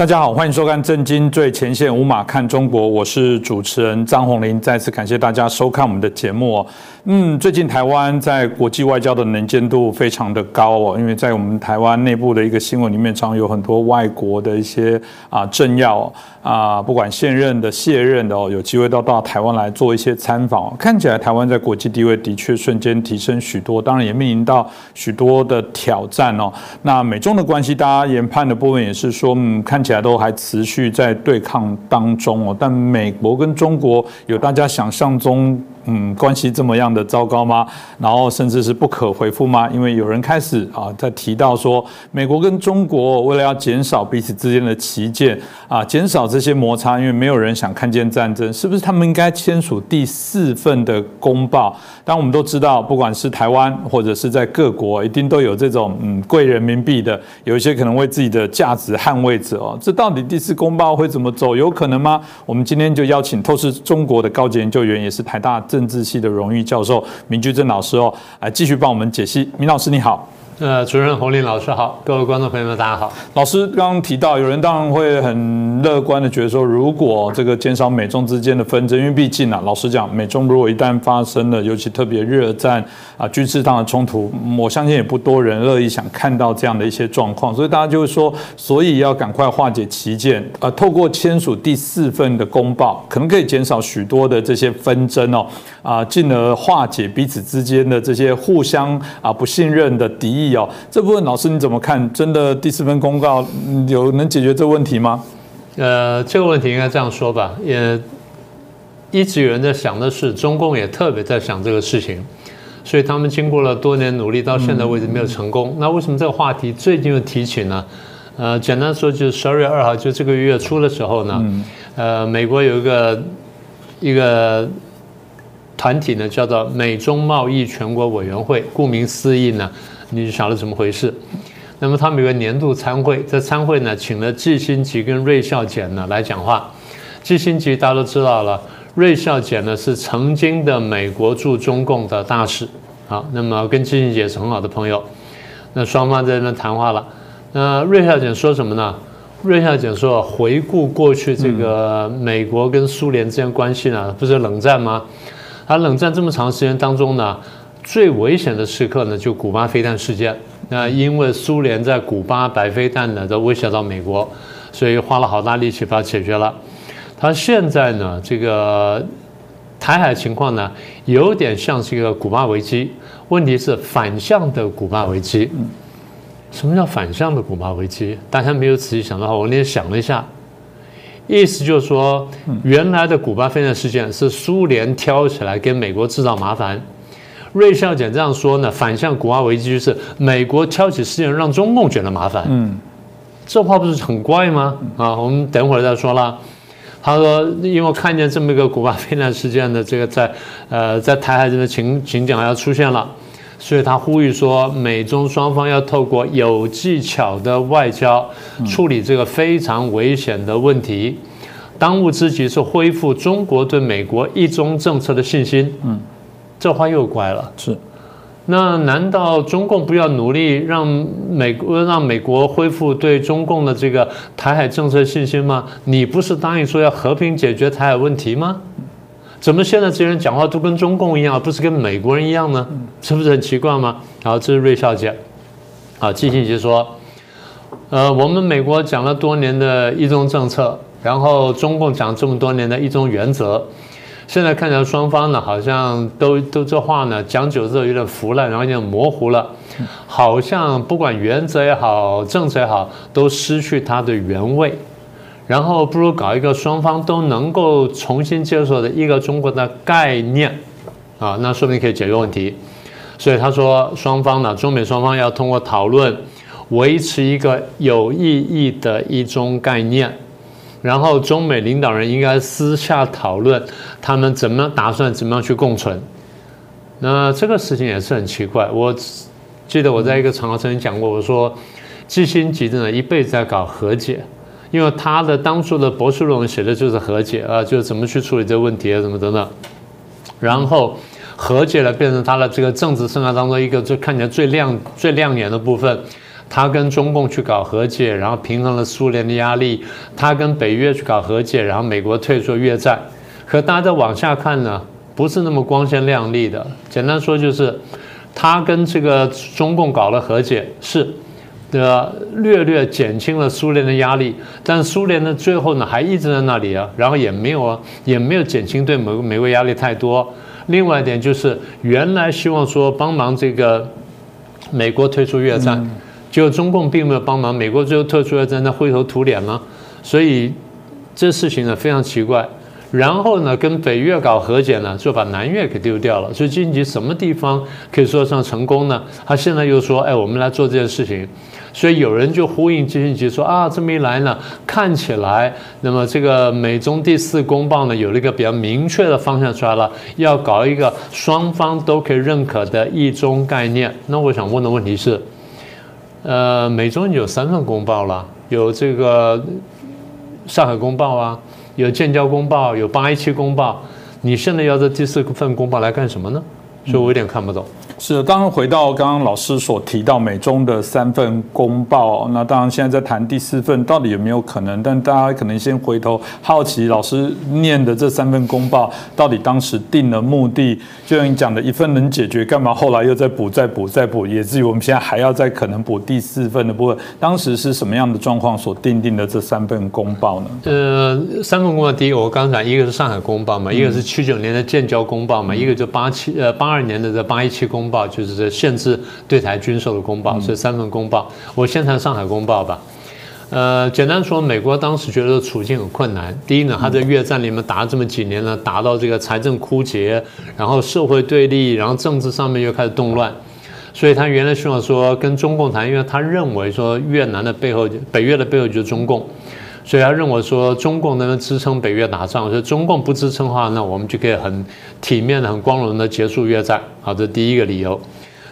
大家好，欢迎收看《震惊最前线》，无马看中国，我是主持人张宏林。再次感谢大家收看我们的节目。嗯，最近台湾在国际外交的能见度非常的高哦，因为在我们台湾内部的一个新闻里面，常有很多外国的一些啊政要啊，不管现任的、卸任的哦，有机会都到台湾来做一些参访。看起来台湾在国际地位的确瞬间提升许多，当然也面临到许多的挑战哦。那美中的关系，大家研判的部分也是说，嗯，看起来都还持续在对抗当中哦。但美国跟中国有大家想象中。嗯，关系这么样的糟糕吗？然后甚至是不可回复吗？因为有人开始啊，在提到说，美国跟中国为了要减少彼此之间的旗舰啊，减少这些摩擦，因为没有人想看见战争，是不是他们应该签署第四份的公报？当我们都知道，不管是台湾或者是在各国，一定都有这种嗯贵人民币的，有一些可能为自己的价值捍卫者哦。这到底第四公报会怎么走？有可能吗？我们今天就邀请透视中国的高级研究员，也是台大。政治系的荣誉教授明居正老师哦，来继续帮我们解析。明老师你好。呃，主任洪林老师好，各位观众朋友们，大家好。老师刚刚提到，有人当然会很乐观的觉得说，如果这个减少美中之间的纷争，因为毕竟啊，老实讲，美中如果一旦发生了，尤其特别热战啊，军事上的冲突，我相信也不多人乐意想看到这样的一些状况，所以大家就会说，所以要赶快化解旗舰，呃，透过签署第四份的公报，可能可以减少许多的这些纷争哦，啊，进而化解彼此之间的这些互相啊不信任的敌意。哦这部分，老师你怎么看？真的第四份公告有能解决这个问题吗？呃，这个问题应该这样说吧，也一直有人在想的是，中共也特别在想这个事情，所以他们经过了多年努力，到现在为止没有成功。那为什么这个话题最近又提起呢？呃，简单说就是十二月二号，就这个月初的时候呢，呃，美国有一个一个团体呢，叫做美中贸易全国委员会，顾名思义呢。你就晓得怎么回事。那么他们有个年度参会，在参会呢，请了季新吉跟芮孝俭呢来讲话。季新吉大家都知道了，芮孝俭呢是曾经的美国驻中共的大使。好，那么跟季新吉是很好的朋友。那双方在那谈话了。那芮孝俭说什么呢？芮孝俭说，回顾过去这个美国跟苏联之间关系呢，不是冷战吗？而冷战这么长时间当中呢？最危险的时刻呢，就古巴飞弹事件。那因为苏联在古巴摆飞弹呢，都威胁到美国，所以花了好大力气把它解决了。他现在呢，这个台海情况呢，有点像是一个古巴危机，问题是反向的古巴危机。什么叫反向的古巴危机？大家没有仔细想的话，我那天想了一下，意思就是说，原来的古巴飞弹事件是苏联挑起来给美国制造麻烦。芮孝俭这样说呢，反向古巴危机是美国挑起事件让中共觉得麻烦。嗯，这话不是很怪吗？啊，我们等会儿再说了。他说，因为看见这么一个古巴飞弹事件的这个在呃在台海这个情情景要出现了，所以他呼吁说，美中双方要透过有技巧的外交处理这个非常危险的问题。当务之急是恢复中国对美国一中政策的信心。嗯。这话又怪了，是，那难道中共不要努力让美国让美国恢复对中共的这个台海政策信心吗？你不是答应说要和平解决台海问题吗？怎么现在这些人讲话都跟中共一样，不是跟美国人一样呢？是不是很奇怪吗？然后，这是瑞小姐，啊，季信杰说，呃，我们美国讲了多年的一中政策，然后中共讲这么多年的一中原则。现在看起来双方呢，好像都都这话呢讲久之后有点腐烂，然后有点模糊了，好像不管原则也好，政策也好，都失去它的原味。然后不如搞一个双方都能够重新接受的一个中国的概念，啊，那说不定可以解决问题。所以他说，双方呢，中美双方要通过讨论，维持一个有意义的一种概念。然后中美领导人应该私下讨论，他们怎么打算怎么样去共存。那这个事情也是很奇怪。我记得我在一个场合曾经讲过，我说基辛吉呢一辈子在搞和解，因为他的当初的博士论文写的就是和解啊，就是怎么去处理这个问题啊，怎么等等。然后和解了，变成他的这个政治生涯当中一个最看起来最亮最亮眼的部分。他跟中共去搞和解，然后平衡了苏联的压力；他跟北约去搞和解，然后美国退出越战。可大家再往下看呢，不是那么光鲜亮丽的。简单说就是，他跟这个中共搞了和解，是的，略略减轻了苏联的压力。但苏联呢，最后呢还一直在那里啊，然后也没有啊，也没有减轻对美美国压力太多。另外一点就是，原来希望说帮忙这个美国退出越战。就中共并没有帮忙，美国最后退出越战那灰头土脸了，所以这事情呢非常奇怪。然后呢，跟北越搞和解呢，就把南越给丢掉了。所以晋级什么地方可以说上成功呢？他现在又说，哎，我们来做这件事情。所以有人就呼应金星吉说啊，这么一来呢，看起来那么这个美中第四公报呢有了一个比较明确的方向出来了，要搞一个双方都可以认可的一中概念。那我想问的问题是？呃，美中有三份公报了，有这个上海公报啊，有建交公报，有八一七公报，你现在要这第四份公报来干什么呢？所以我有点看不懂。是，当然回到刚刚老师所提到美中的三份公报，那当然现在在谈第四份到底有没有可能？但大家可能先回头好奇，老师念的这三份公报到底当时定的目的，就像你讲的一份能解决，干嘛后来又再补、再补、再补，以至于我们现在还要再可能补第四份的部分。当时是什么样的状况所定定的这三份公报呢？呃，三份公报，第一个我刚才一个是上海公报嘛，一个是七九年的建交公报嘛，一个就八七呃八二年的这八一七公。报就是这限制对台军售的公报，这三份公报。我先谈上海公报吧。呃，简单说，美国当时觉得处境很困难。第一呢，他在越战里面打了这么几年呢，打到这个财政枯竭，然后社会对立，然后政治上面又开始动乱，所以他原来希望说跟中共谈，因为他认为说越南的背后，北越的背后就是中共。所以他认为说中共能支撑北越打仗，所以中共不支撑的话，那我们就可以很体面的、很光荣的结束越战。好，这第一个理由。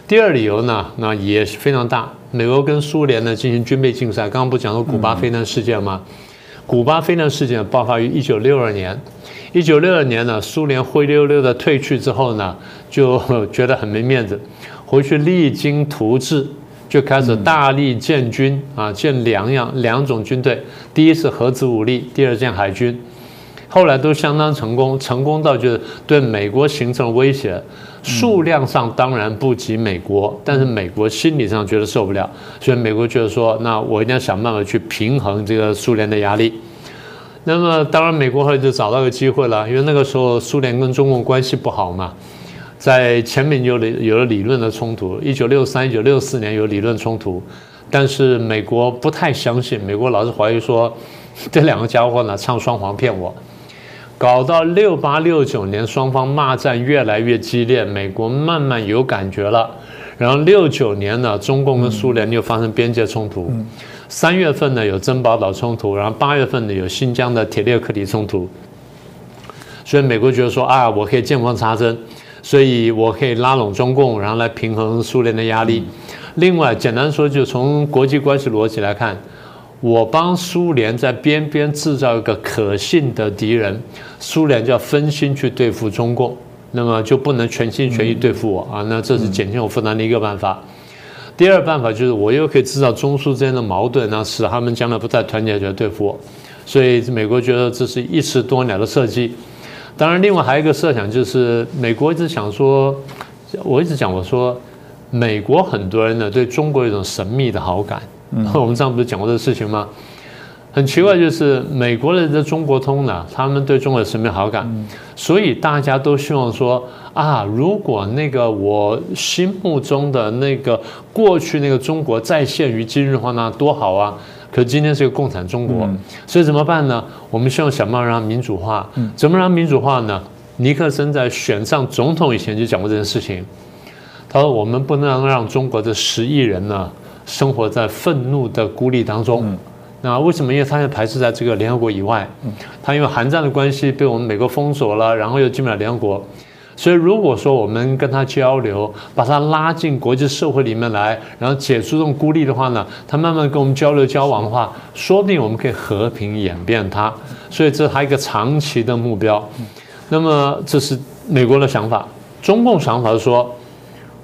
第二理由呢，那也是非常大。美国跟苏联呢进行军备竞赛，刚刚不讲到古巴飞弹事件吗？古巴飞弹事件爆发于一九六二年。一九六二年呢，苏联灰溜溜的退去之后呢，就觉得很没面子，回去励精图治。就开始大力建军啊，建两样两种军队，第一是核子武力，第二建海军，后来都相当成功，成功到就是对美国形成了威胁，数量上当然不及美国，但是美国心理上觉得受不了，所以美国觉得说，那我一定要想办法去平衡这个苏联的压力。那么当然，美国后来就找到个机会了，因为那个时候苏联跟中共关系不好嘛。在前面有理有了理论的冲突，一九六三、一九六四年有理论冲突，但是美国不太相信，美国老是怀疑说 这两个家伙呢唱双簧骗我，搞到六八六九年双方骂战越来越激烈，美国慢慢有感觉了，然后六九年呢中共跟苏联又发生边界冲突，三月份呢有珍宝岛冲突，然后八月份呢有新疆的铁列克里冲突，所以美国觉得说啊我可以见缝插针。所以我可以拉拢中共，然后来平衡苏联的压力。另外，简单说，就从国际关系逻辑来看，我帮苏联在边边制造一个可信的敌人，苏联就要分心去对付中共，那么就不能全心全意对付我啊。那这是减轻我负担的一个办法。第二办法就是，我又可以制造中苏之间的矛盾，那使他们将来不再团结起来对付我。所以美国觉得这是一石多鸟的设计。当然，另外还有一个设想，就是美国一直想说，我一直讲我说，美国很多人呢对中国有一种神秘的好感。我们上次不是讲过这个事情吗？很奇怪，就是美国人的中国通呢，他们对中国有神秘好感，所以大家都希望说啊，如果那个我心目中的那个过去那个中国再现于今日的话，那多好啊！可今天是个共产中国，所以怎么办呢？我们希望想办法让民主化。怎么让民主化呢？尼克森在选上总统以前就讲过这件事情。他说：“我们不能让中国的十亿人呢生活在愤怒的孤立当中。那为什么？因为他排斥在这个联合国以外。他因为韩战的关系被我们美国封锁了，然后又进不了联合国。”所以，如果说我们跟他交流，把他拉进国际社会里面来，然后解除这种孤立的话呢，他慢慢跟我们交流交往的话，说不定我们可以和平演变他。所以，这是他一个长期的目标。那么，这是美国的想法。中共想法是说，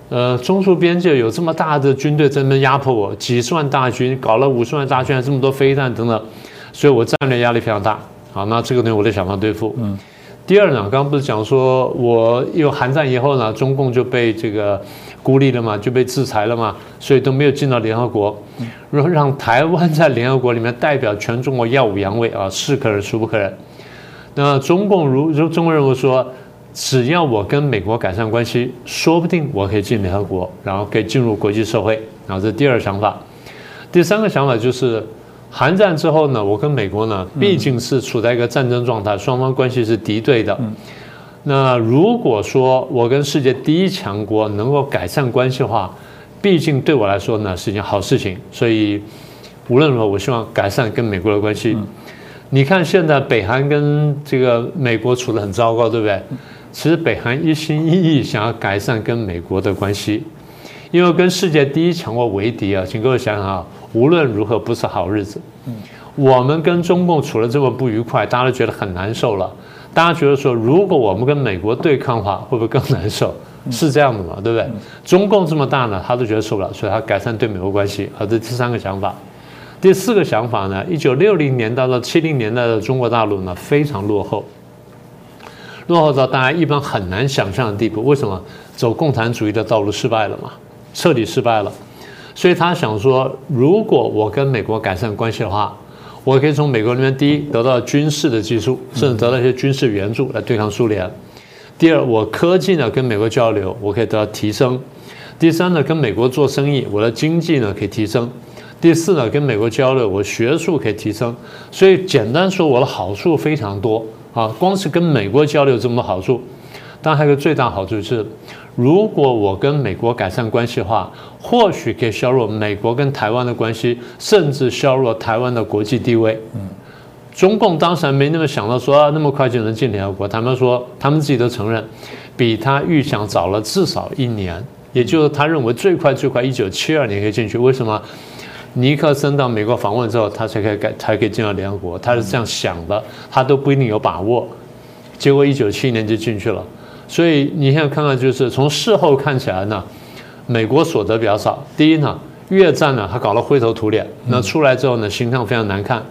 呃，中苏边界有这么大的军队在那边压迫我，几十万大军，搞了五十万大军，这么多飞弹等等，所以我战略压力非常大。好，那这个东西我的想法对付。嗯。第二呢，刚刚不是讲说，我有韩战以后呢，中共就被这个孤立了嘛，就被制裁了嘛，所以都没有进到联合国。让让台湾在联合国里面代表全中国耀武扬威啊，是可忍孰不可忍。那中共如如中国人物说。只要我跟美国改善关系，说不定我可以进联合国，然后可以进入国际社会。然后这第二想法，第三个想法就是，韩战之后呢，我跟美国呢毕竟是处在一个战争状态，双方关系是敌对的。那如果说我跟世界第一强国能够改善关系的话，毕竟对我来说呢是一件好事情。所以无论如何，我希望改善跟美国的关系。你看现在北韩跟这个美国处得很糟糕，对不对？其实北韩一心一意想要改善跟美国的关系，因为跟世界第一强国为敌啊，请各位想想啊，无论如何不是好日子。我们跟中共处了这么不愉快，大家都觉得很难受了。大家觉得说，如果我们跟美国对抗的话，会不会更难受？是这样的嘛，对不对？中共这么大呢，他都觉得受不了，所以他改善对美国关系。好，这第三个想法。第四个想法呢，一九六零年代到七零年代的中国大陆呢，非常落后。落后到大家一般很难想象的地步。为什么走共产主义的道路失败了嘛？彻底失败了。所以他想说，如果我跟美国改善关系的话，我可以从美国那边第一得到军事的技术，甚至得到一些军事援助来对抗苏联。第二，我科技呢跟美国交流，我可以得到提升。第三呢，跟美国做生意，我的经济呢可以提升。第四呢，跟美国交流，我学术可以提升。所以简单说，我的好处非常多。啊，光是跟美国交流这么多好处，但还有个最大好处是，如果我跟美国改善关系的话，或许可以削弱美国跟台湾的关系，甚至削弱台湾的国际地位。嗯，中共当时还没那么想到说啊那么快就能进联合国，他们说他们自己都承认，比他预想早了至少一年，也就是他认为最快最快一九七二年可以进去。为什么？尼克森到美国访问之后，他才可以改，才可以进到联合国。他是这样想的，他都不一定有把握。结果一九七一年就进去了。所以你现在看看，就是从事后看起来呢，美国所得比较少。第一呢，越战呢，他搞了灰头土脸，那出来之后呢，形象非常难看。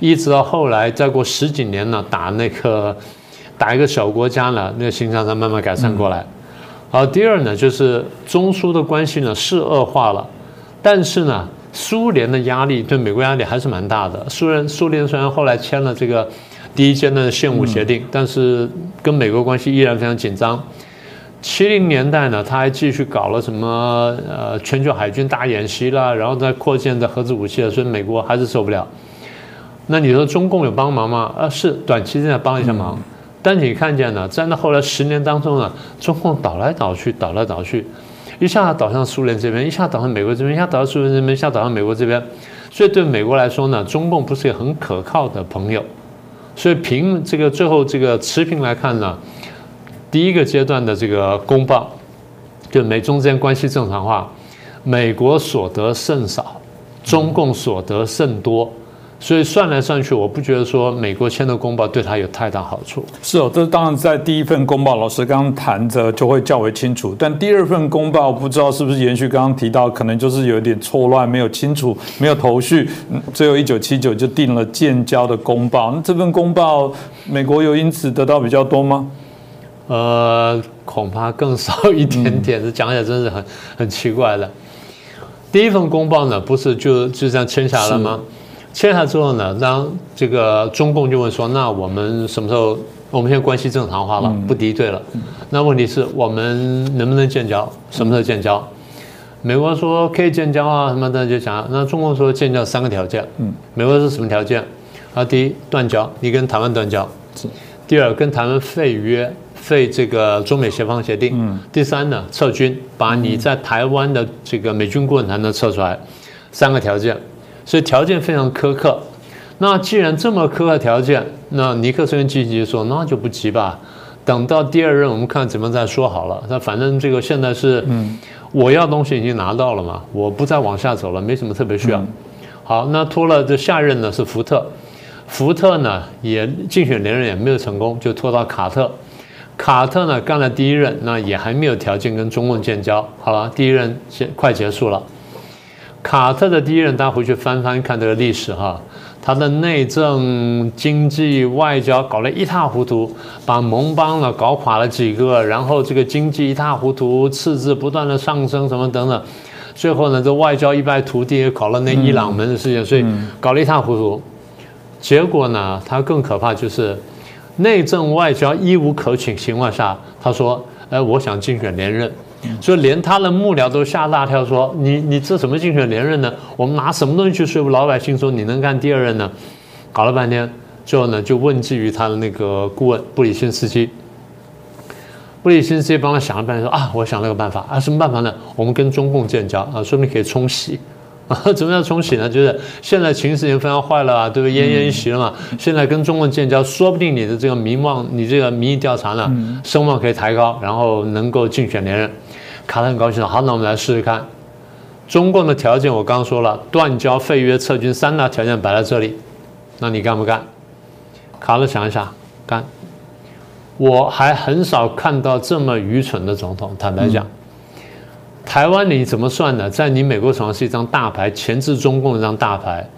一直到后来，再过十几年呢，打那个 打一个小国家呢，那个形象才慢慢改善过来。好，第二呢，就是中苏的关系呢是恶化了，但是呢。苏联的压力对美国压力还是蛮大的。苏联苏联虽然后来签了这个第一阶段的限武协定，但是跟美国关系依然非常紧张。七零年代呢，他还继续搞了什么呃全球海军大演习啦，然后再扩建的核子武器了，所以美国还是受不了。那你说中共有帮忙吗？啊，是短期之内帮一下忙，但你看见呢，在那后来十年当中呢，中共倒来倒去，倒来倒去。一下倒向苏联这边，一下倒向美国这边，一下倒向苏联这边，一下倒向美国这边，所以对美国来说呢，中共不是一个很可靠的朋友。所以凭这个最后这个持平来看呢，第一个阶段的这个公报，就美中之间关系正常化，美国所得甚少，中共所得甚多。所以算来算去，我不觉得说美国签的公报对他有太大好处。是哦，这当然在第一份公报，老师刚刚谈着就会较为清楚。但第二份公报不知道是不是延续刚刚提到，可能就是有点错乱，没有清楚，没有头绪。最后一九七九就定了建交的公报。那这份公报，美国有因此得到比较多吗？呃，恐怕更少一点点。这讲起来真是很很奇怪的。第一份公报呢，不是就就这样签下了吗？签下之后呢，当这个中共就问说：“那我们什么时候？我们现在关系正常化了，不敌对了。那问题是我们能不能建交？什么时候建交？”美国说可以建交啊，什么的就讲。那中共说建交三个条件。嗯，美国是什么条件？啊，第一断交，你跟台湾断交；第二跟台湾废约，废这个中美协防协定；第三呢撤军，把你在台湾的这个美军顾问团呢撤出来。三个条件。所以条件非常苛刻，那既然这么苛刻条件，那尼克松积极说，那就不急吧，等到第二任我们看怎么再说好了。那反正这个现在是，我要东西已经拿到了嘛，我不再往下走了，没什么特别需要。好，那拖了这下任呢是福特，福特呢也竞选连任也没有成功，就拖到卡特，卡特呢干了第一任，那也还没有条件跟中共建交。好了，第一任结快结束了。卡特的第一任，大家回去翻翻看这个历史哈，他的内政、经济、外交搞得一塌糊涂，把盟邦呢搞垮了几个，然后这个经济一塌糊涂，赤字不断的上升，什么等等，最后呢这外交一败涂地，搞了那伊朗门的事情，所以搞得一塌糊涂。结果呢，他更可怕就是内政外交一无可取情况下，他说：“哎，我想竞选连任。”所以连他的幕僚都吓大跳，说：“你你这什么竞选连任呢？我们拿什么东西去说服老百姓说你能干第二任呢？”搞了半天，最后呢就问计于他的那个顾问布里辛斯基。布里辛斯基帮他想了半天，说：“啊，我想了个办法啊，什么办法呢？我们跟中共建交啊，说不定可以冲洗。”啊，怎么样冲洗呢？就是现在情势已经非常坏了啊，对不对？奄奄一息了嘛。现在跟中共建交，说不定你的这个民望，你这个民意调查呢，声望可以抬高，然后能够竞选连任。卡特很高兴好，那我们来试试看。中共的条件我刚说了，断交、废约、撤军三大条件摆在这里，那你干不干？卡特想一想，干。我还很少看到这么愚蠢的总统，坦白讲。台湾你怎么算的？在你美国手上是一张大牌，钳制中共一张大牌，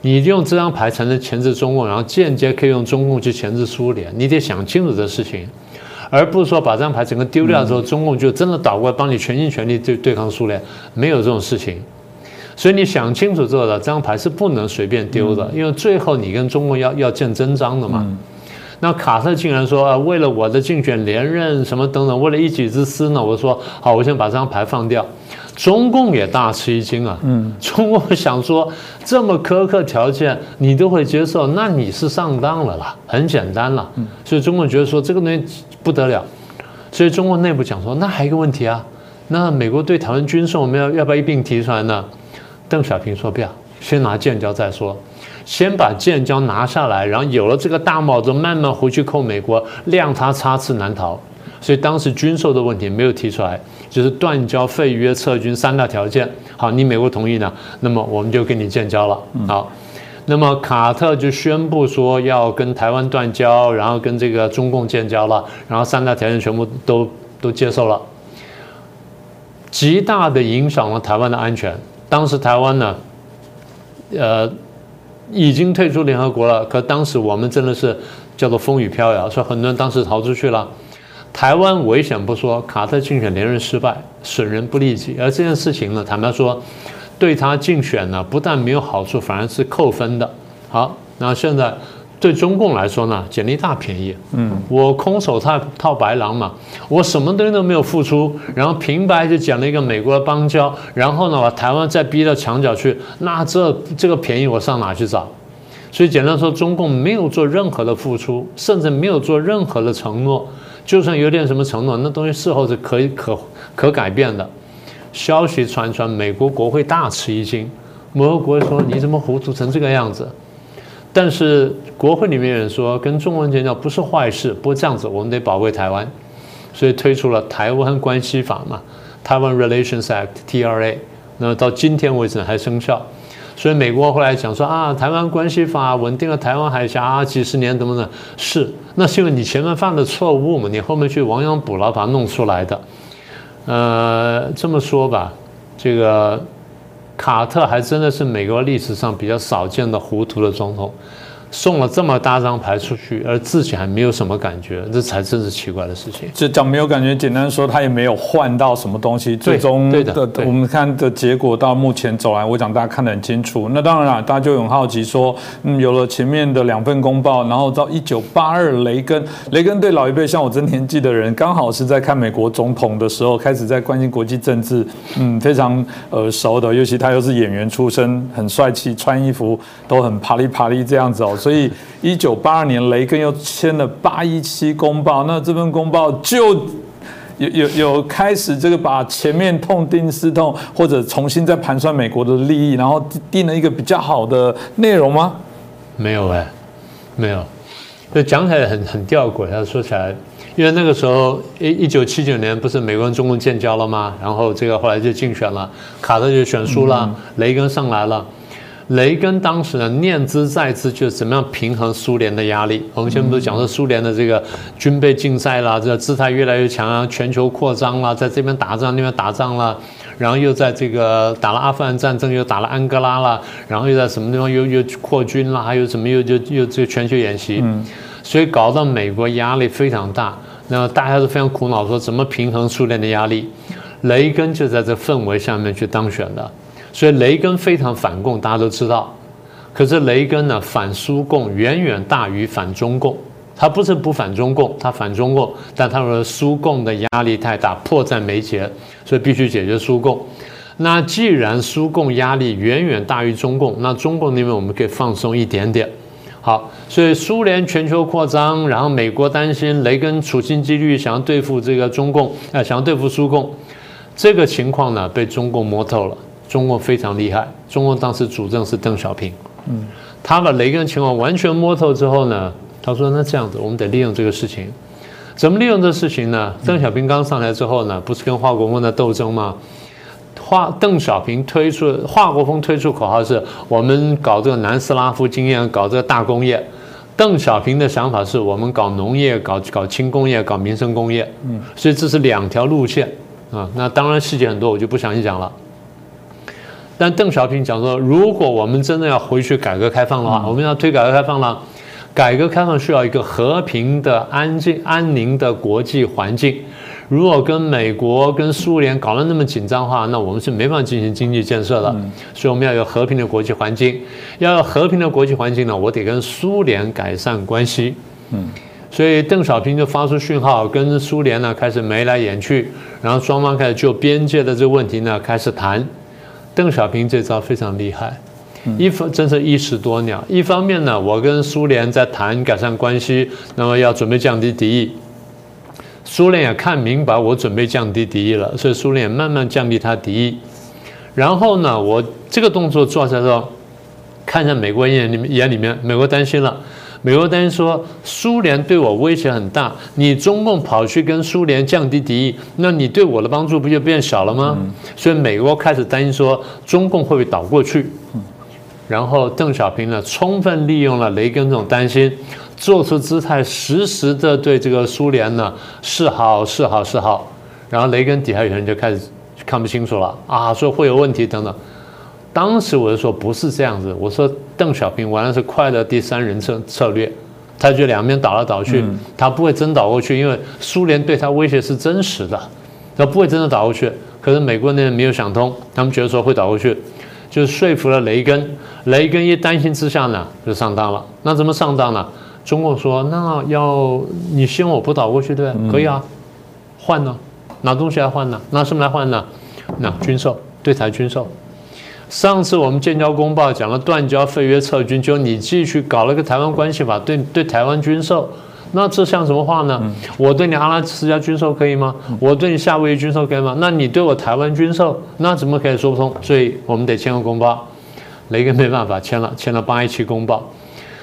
你用这张牌才能钳制中共，然后间接可以用中共去钳制苏联。你得想清楚这事情，而不是说把这张牌整个丢掉之后，中共就真的倒过来帮你全心全力对对抗苏联，没有这种事情。所以你想清楚之后的这张牌是不能随便丢的，因为最后你跟中共要要见真章的嘛。那卡特竟然说啊，为了我的竞选连任什么等等，为了一己之私呢？我说好，我先把这张牌放掉。中共也大吃一惊啊，嗯，中共想说这么苛刻条件你都会接受，那你是上当了啦，很简单了。所以中共觉得说这个东西不得了，所以中共内部讲说那还有一个问题啊，那美国对台湾军售我们要要不要一并提出来呢？邓小平说不要，先拿建交再说。先把建交拿下来，然后有了这个大帽子，慢慢回去扣美国，谅他插翅难逃。所以当时军售的问题没有提出来，就是断交、废约、撤军三大条件。好，你美国同意呢，那么我们就跟你建交了。好，那么卡特就宣布说要跟台湾断交，然后跟这个中共建交了，然后三大条件全部都都接受了，极大的影响了台湾的安全。当时台湾呢，呃。已经退出联合国了，可当时我们真的是叫做风雨飘摇，说很多人当时逃出去了。台湾危险不说，卡特竞选连任失败，损人不利己。而这件事情呢，坦白说，对他竞选呢，不但没有好处，反而是扣分的。好，那现在。对中共来说呢，捡了一大便宜。嗯，我空手套套白狼嘛，我什么东西都没有付出，然后平白就捡了一个美国的邦交，然后呢，把台湾再逼到墙角去，那这这个便宜我上哪去找？所以简单说，中共没有做任何的付出，甚至没有做任何的承诺。就算有点什么承诺，那东西事后是可以可可改变的。消息传传，美国国会大吃一惊，美国国会说：“你怎么糊涂成这个样子？”但是国会里面人说，跟中文建交不是坏事，不过这样子我们得保卫台湾，所以推出了台湾关系法嘛，台湾 Relations Act（TRA）。那到今天为止还生效。所以美国后来讲说啊，台湾关系法稳定了台湾海峡啊，几十年怎么的？是，那是因为你前面犯的错误嘛，你后面去亡羊补牢把它弄出来的。呃，这么说吧，这个。卡特还真的是美国历史上比较少见的糊涂的总统。送了这么大张牌出去，而自己还没有什么感觉，这才真是奇怪的事情。这讲没有感觉，简单说，他也没有换到什么东西。最终的，我们看的结果到目前走来，我讲大家看得很清楚。那当然了，大家就很好奇说，嗯，有了前面的两份公报，然后到一九八二，雷根，雷根对老一辈像我这年纪的人，刚好是在看美国总统的时候，开始在关心国际政治，嗯，非常耳熟的。尤其他又是演员出身，很帅气，穿衣服都很啪里啪里这样子哦。所以，一九八二年，雷根又签了八一七公报，那这份公报就有有有开始这个把前面痛定思痛，或者重新再盘算美国的利益，然后定了一个比较好的内容吗？没有哎，没有。就讲起来很很吊诡，他说起来，因为那个时候一一九七九年不是美国跟中共建交了吗？然后这个后来就竞选了，卡特就选输了，雷根上来了。雷根当时呢念兹在兹，就是怎么样平衡苏联的压力。我们前面不是讲说苏联的这个军备竞赛啦，这姿态越来越强啊，全球扩张啦，在这边打仗那边打仗啦，然后又在这个打了阿富汗战争，又打了安哥拉啦，然后又在什么地方又又扩军啦，还有什么又又又这个全球演习，所以搞到美国压力非常大。那大家都非常苦恼，说怎么平衡苏联的压力？雷根就在这氛围下面去当选的。所以雷根非常反共，大家都知道。可是雷根呢，反苏共远远大于反中共。他不是不反中共，他反中共，但他说苏共的压力太大，迫在眉睫，所以必须解决苏共。那既然苏共压力远远大于中共，那中共那边我们可以放松一点点。好，所以苏联全球扩张，然后美国担心雷根处心积虑想要对付这个中共，呃，想要对付苏共，这个情况呢被中共摸透了。中共非常厉害，中共当时主政是邓小平，嗯，他把雷根情况完全摸透之后呢，他说那这样子，我们得利用这个事情，怎么利用这事情呢？邓小平刚上来之后呢，不是跟华国锋的斗争吗？华邓小平推出华国锋推出口号是我们搞这个南斯拉夫经验，搞这个大工业。邓小平的想法是我们搞农业，搞搞轻工业，搞民生工业，嗯，所以这是两条路线啊。那当然细节很多，我就不详细讲了。但邓小平讲说，如果我们真的要回去改革开放的话，我们要推改革开放了，改革开放需要一个和平的、安静、安宁的国际环境。如果跟美国、跟苏联搞得那么紧张的话，那我们是没办法进行经济建设的。所以我们要有和平的国际环境，要有和平的国际环境呢，我得跟苏联改善关系。嗯，所以邓小平就发出讯号，跟苏联呢开始眉来眼去，然后双方开始就边界的这个问题呢开始谈。邓小平这招非常厉害，一方真是一石多鸟。一方面呢，我跟苏联在谈改善关系，那么要准备降低敌意。苏联也看明白我准备降低敌意了，所以苏联也慢慢降低他敌意。然后呢，我这个动作做下来之后，看在美国眼里面眼里面，美国担心了。美国担心说，苏联对我威胁很大，你中共跑去跟苏联降低敌意，那你对我的帮助不就变小了吗？所以美国开始担心说，中共会不会倒过去？然后邓小平呢，充分利用了雷根这种担心，做出姿态，实时的对这个苏联呢示好示好示好。然后雷根底下有人就开始看不清楚了啊，说会有问题等等。当时我就说不是这样子，我说邓小平玩的是快乐第三人称策略，他就两边倒来倒去，他不会真倒过去，因为苏联对他威胁是真实的，他不会真的倒过去。可是美国那边没有想通，他们觉得说会倒过去，就说服了雷根。雷根一担心之下呢，就上当了。那怎么上当呢？中共说那要你希望我不倒过去对可以啊，换呢？拿东西来换呢？拿什么来换呢？那军售，对台军售。上次我们建交公报讲了断交、废约、撤军，就你继续搞了个台湾关系法，对对台湾军售，那这像什么话呢？我对你阿拉斯加军售可以吗？我对你夏威夷军售可以吗？那你对我台湾军售，那怎么可以说不通？所以我们得签个公报。雷根没办法签了，签了八一七公报。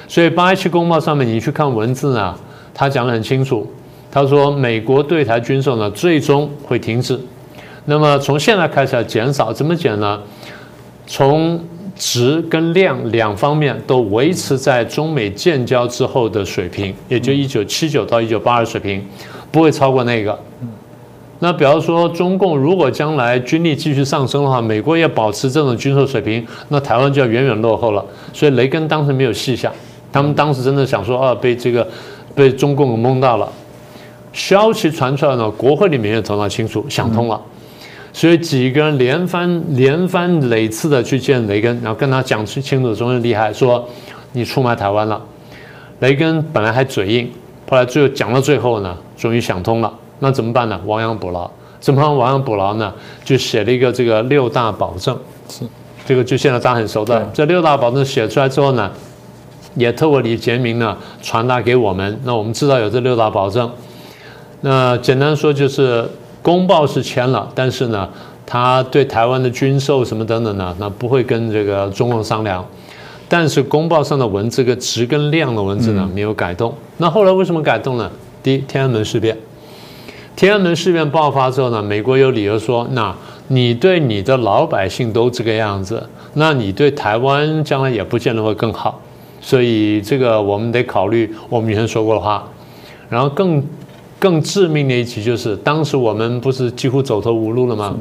所以八一七公报上面你去看文字啊，他讲得很清楚。他说美国对台军售呢，最终会停止。那么从现在开始要减少，怎么减呢？从值跟量两方面都维持在中美建交之后的水平，也就一九七九到一九八二水平，不会超过那个。那比方说，中共如果将来军力继续上升的话，美国要保持这种军售水平，那台湾就要远远落后了。所以雷根当时没有细想，他们当时真的想说，啊，被这个被中共给蒙到了。消息传出来呢，国会里面也头脑清楚，想通了。所以几个人连番连番累次的去见雷根，然后跟他讲清楚中共厉害，说你出卖台湾了。雷根本来还嘴硬，后来最后讲到最后呢，终于想通了。那怎么办呢？亡羊补牢。怎么亡羊补牢呢？就写了一个这个六大保证。是，这个就现在大家很熟的。这六大保证写出来之后呢，也透过李杰明呢传达给我们。那我们知道有这六大保证。那简单说就是。公报是签了，但是呢，他对台湾的军售什么等等呢，那不会跟这个中共商量。但是公报上的文字跟值跟量的文字呢，没有改动。那后来为什么改动呢？第一，天安门事变。天安门事变爆发之后呢，美国有理由说，那你对你的老百姓都这个样子，那你对台湾将来也不见得会更好。所以这个我们得考虑我们以前说过的话。然后更更致命的一集就是，当时我们不是几乎走投无路了吗？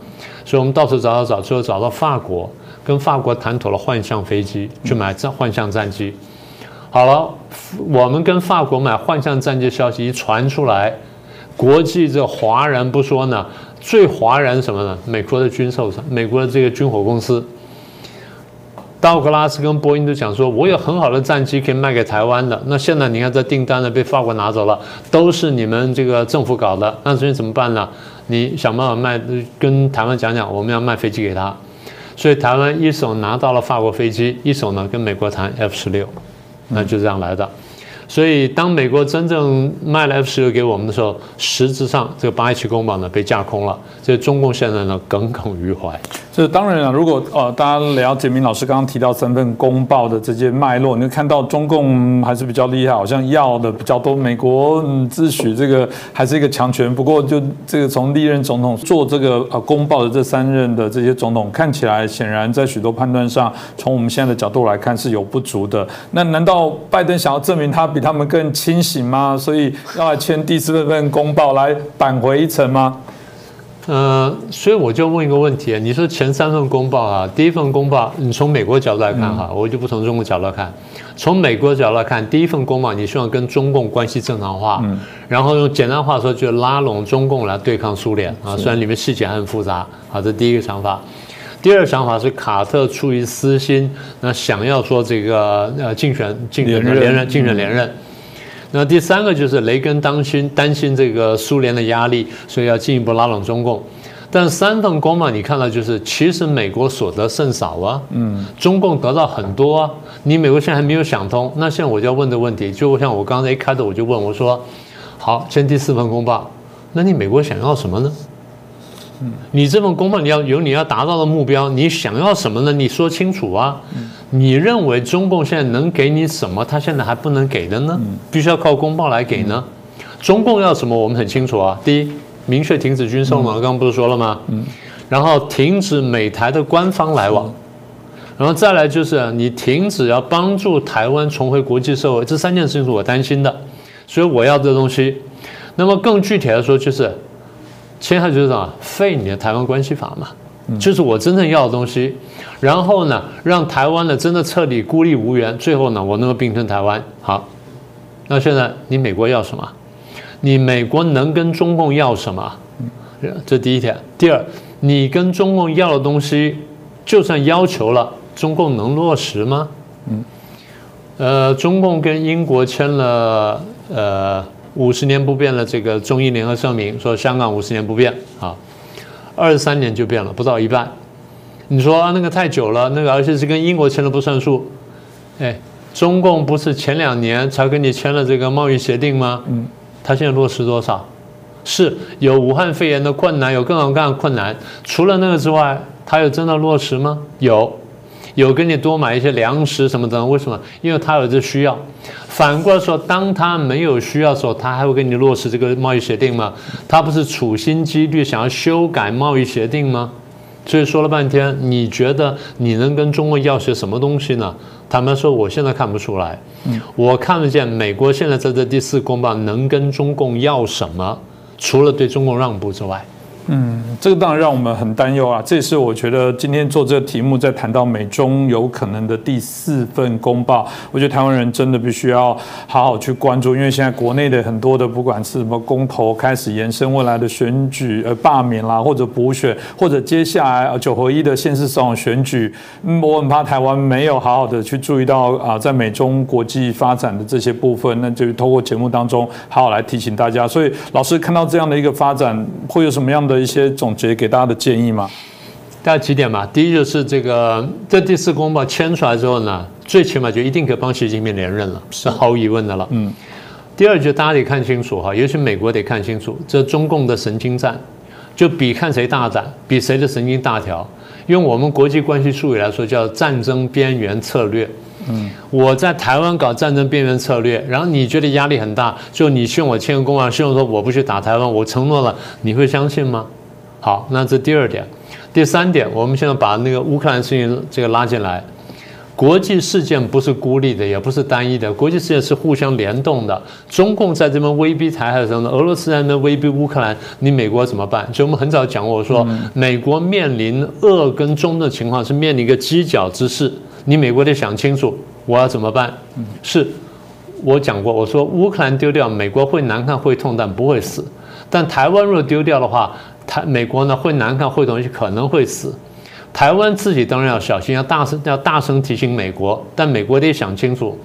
所以我们到处找找找，最后找到法国，跟法国谈妥了幻象飞机，去买战幻象战机。好了，我们跟法国买幻象战机消息一传出来，国际这哗然不说呢。最哗然什么呢？美国的军售上，美国的这个军火公司，道格拉斯跟波音都讲说，我有很好的战机可以卖给台湾的。那现在你看这订单呢被法国拿走了，都是你们这个政府搞的。那所以怎么办呢？你想办法卖，跟台湾讲讲，我们要卖飞机给他。所以台湾一手拿到了法国飞机，一手呢跟美国谈 F 十六，那就这样来的。所以，当美国真正卖了 F 十六给我们的时候，实质上这个八一七公报呢被架空了。所以中共现在呢耿耿于怀。这当然了，如果呃大家了解明老师刚刚提到三份公报的这些脉络，你会看到中共还是比较厉害，好像要的比较多。美国嗯自诩这个还是一个强权，不过就这个从历任总统做这个呃公报的这三任的这些总统，看起来显然在许多判断上，从我们现在的角度来看是有不足的。那难道拜登想要证明他比他们更清醒吗？所以要来签第四份公报来扳回一城吗？呃，所以我就问一个问题你说前三份公报啊，第一份公报，你从美国角度来看哈，我就不从中国角度来看。从美国角度来看，第一份公报你希望跟中共关系正常化，然后用简单话说，就拉拢中共来对抗苏联啊。虽然里面细节很复杂，好，这第一个想法。第二个想法是卡特出于私心，那想要说这个呃竞选竞选连任，竞选连任。那第三个就是雷根担心担心这个苏联的压力，所以要进一步拉拢中共。但三份公报你看到就是，其实美国所得甚少啊，嗯，中共得到很多啊。你美国现在还没有想通，那现在我就要问的问题，就像我刚才一开头我就问我说，好，签第四份公报，那你美国想要什么呢？你这份公报你要有你要达到的目标，你想要什么呢？你说清楚啊。你认为中共现在能给你什么？他现在还不能给的呢？必须要靠公报来给呢？中共要什么？我们很清楚啊。第一，明确停止军售嘛，刚刚不是说了吗？嗯。然后停止美台的官方来往，然后再来就是你停止要帮助台湾重回国际社会，这三件事情是我担心的，所以我要这东西。那么更具体来说，就是签下就是什么？废你的台湾关系法嘛。就是我真正要的东西，然后呢，让台湾呢真的彻底孤立无援，最后呢，我能够并吞台湾。好，那现在你美国要什么？你美国能跟中共要什么？这第一点。第二，你跟中共要的东西，就算要求了，中共能落实吗？嗯，呃，中共跟英国签了呃五十年不变的这个中英联合声明，说香港五十年不变啊。二十三年就变了，不到一半。你说那个太久了，那个而且是跟英国签的不算数。哎，中共不是前两年才跟你签了这个贸易协定吗？嗯，他现在落实多少？是有武汉肺炎的困难，有各种各样的困难。除了那个之外，他有真的落实吗？有。有跟你多买一些粮食什么的，为什么？因为他有这需要。反过来说，当他没有需要的时候，他还会跟你落实这个贸易协定吗？他不是处心积虑想要修改贸易协定吗？所以说了半天，你觉得你能跟中国要些什么东西呢？坦白说，我现在看不出来。我看得见美国现在在这第四公报能跟中共要什么，除了对中共让步之外。嗯，这个当然让我们很担忧啊。这也是我觉得今天做这个题目，在谈到美中有可能的第四份公报，我觉得台湾人真的必须要好好去关注，因为现在国内的很多的不管是什么公投开始延伸未来的选举，呃，罢免啦，或者补选，或者接下来九合一的县市首长选举，嗯，我很怕台湾没有好好的去注意到啊，在美中国际发展的这些部分，那就透过节目当中好好来提醒大家。所以老师看到这样的一个发展，会有什么样的？一些总结给大家的建议吗？大概几点吧。第一就是这个，这第四公报签出来之后呢，最起码就一定可以帮习近平连任了，是毫无疑问的了。嗯。第二就大家得看清楚哈，尤其美国得看清楚，这中共的神经战，就比看谁大胆，比谁的神经大条。用我们国际关系术语来说，叫战争边缘策略。嗯。我在台湾搞战争边缘策略，然后你觉得压力很大，就你希望我签个公报，希望说我不去打台湾，我承诺了，你会相信吗？好，那这第二点，第三点，我们现在把那个乌克兰事情这个拉进来。国际事件不是孤立的，也不是单一的，国际事件是互相联动的。中共在这边威逼台海的时候呢，俄罗斯在那威逼乌克兰，你美国怎么办？就我们很早讲过，说美国面临俄跟中的情况是面临一个犄角之势，你美国得想清楚我要怎么办。是我讲过，我说乌克兰丢掉，美国会难看会痛，但不会死；但台湾若丢掉的话，台美国呢会难看会痛，可能会死。台湾自己当然要小心，要大声要大声提醒美国，但美国得想清楚，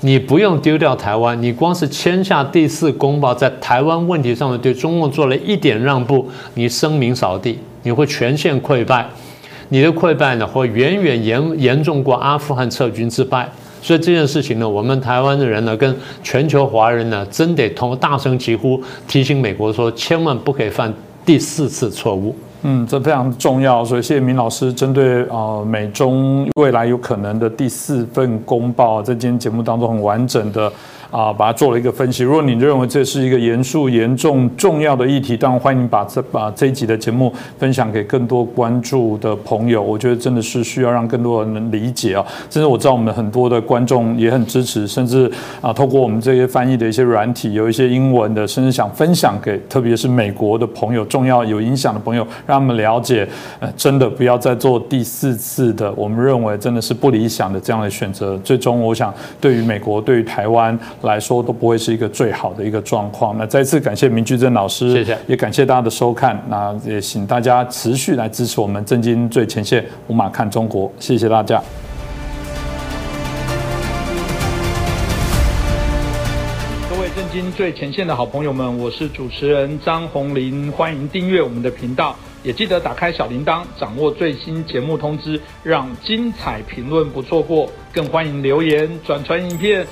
你不用丢掉台湾，你光是签下第四公报，在台湾问题上面对中共做了一点让步，你声名扫地，你会全线溃败，你的溃败呢会远远严严重过阿富汗撤军之败，所以这件事情呢，我们台湾的人呢，跟全球华人呢，真得同大声疾呼，提醒美国说，千万不可以犯第四次错误。嗯，这非常重要，所以谢谢明老师针对啊美中未来有可能的第四份公报，在今天节目当中很完整的。啊，把它做了一个分析。如果你认为这是一个严肃、严重、重要的议题，当然欢迎把这把这一集的节目分享给更多关注的朋友。我觉得真的是需要让更多人能理解啊。甚至我知道我们很多的观众也很支持，甚至啊，透过我们这些翻译的一些软体，有一些英文的，甚至想分享给特别是美国的朋友、重要有影响的朋友，让他们了解。呃，真的不要再做第四次的，我们认为真的是不理想的这样的选择。最终，我想对于美国、对于台湾。来说都不会是一个最好的一个状况。那再次感谢明居正老师，谢谢，也感谢大家的收看。那也请大家持续来支持我们正经最前线五马看中国，谢谢大家。各位正经最前线的好朋友们，我是主持人张宏林，欢迎订阅我们的频道，也记得打开小铃铛，掌握最新节目通知，让精彩评论不错过。更欢迎留言转传影片。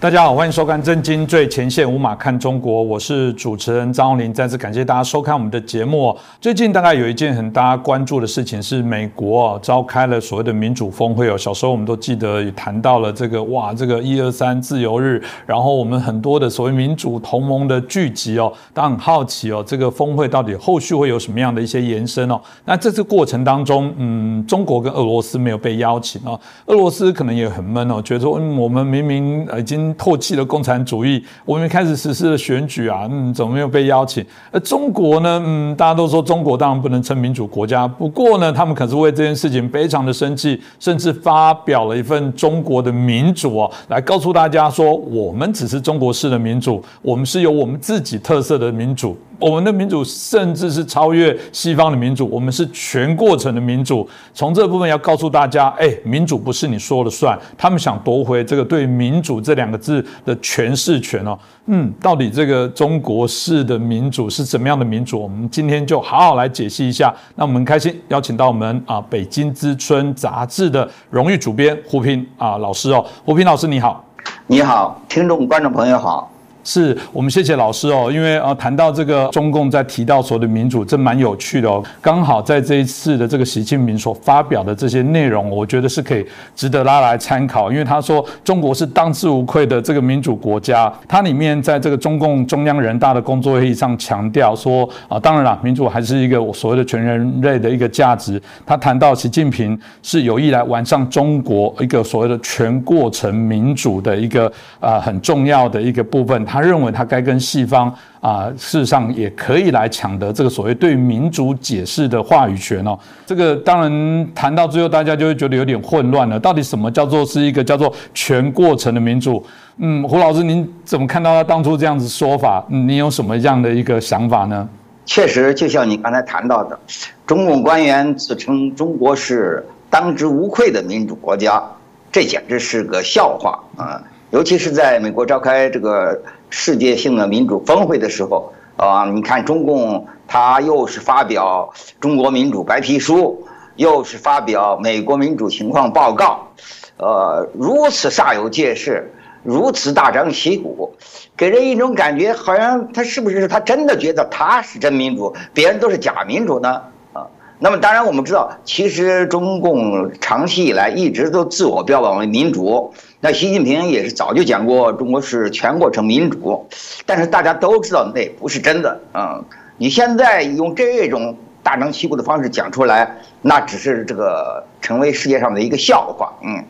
大家好，欢迎收看《震惊最前线》，无马看中国，我是主持人张宏林。再次感谢大家收看我们的节目。最近大概有一件很大家关注的事情是，美国召开了所谓的民主峰会哦。小时候我们都记得也谈到了这个哇，这个一二三自由日，然后我们很多的所谓民主同盟的聚集哦，大家很好奇哦，这个峰会到底后续会有什么样的一些延伸哦？那这次过程当中，嗯，中国跟俄罗斯没有被邀请哦，俄罗斯可能也很闷哦，觉得说嗯，我们明明已经唾弃了共产主义，我们开始实施了选举啊，嗯，怎么没有被邀请？而中国呢，嗯，大家都说中国当然不能称民主国家，不过呢，他们可是为这件事情非常的生气，甚至发表了一份中国的民主哦，来告诉大家说，我们只是中国式的民主，我们是有我们自己特色的民主。我们的民主甚至是超越西方的民主，我们是全过程的民主。从这部分要告诉大家，哎，民主不是你说了算。他们想夺回这个对民主这两个字的诠释权哦。嗯，到底这个中国式的民主是怎么样的民主？我们今天就好好来解析一下。那我们开心邀请到我们啊《北京之春》杂志的荣誉主编胡平啊老师哦，胡平老师你好，你好，听众观众朋友好。是我们谢谢老师哦，因为呃谈到这个中共在提到所谓的民主，这蛮有趣的哦。刚好在这一次的这个习近平所发表的这些内容，我觉得是可以值得拉来参考。因为他说中国是当之无愧的这个民主国家，它里面在这个中共中央人大的工作会议上强调说啊，当然了，民主还是一个我所谓的全人类的一个价值。他谈到习近平是有意来完善中国一个所谓的全过程民主的一个啊很重要的一个部分。他认为他该跟西方啊，事实上也可以来抢得这个所谓对民主解释的话语权哦。这个当然谈到最后，大家就会觉得有点混乱了。到底什么叫做是一个叫做全过程的民主？嗯，胡老师，您怎么看到他当初这样子说法？你有什么样的一个想法呢？确实，就像你刚才谈到的，中共官员自称中国是当之无愧的民主国家，这简直是个笑话啊！尤其是在美国召开这个世界性的民主峰会的时候，啊，你看中共他又是发表中国民主白皮书，又是发表美国民主情况报告，呃，如此煞有介事，如此大张旗鼓，给人一种感觉，好像他是不是他真的觉得他是真民主，别人都是假民主呢？啊，那么当然我们知道，其实中共长期以来一直都自我标榜为民主。那习近平也是早就讲过，中国是全过程民主，但是大家都知道那不是真的啊！你现在用这种大张旗鼓的方式讲出来，那只是这个成为世界上的一个笑话。嗯，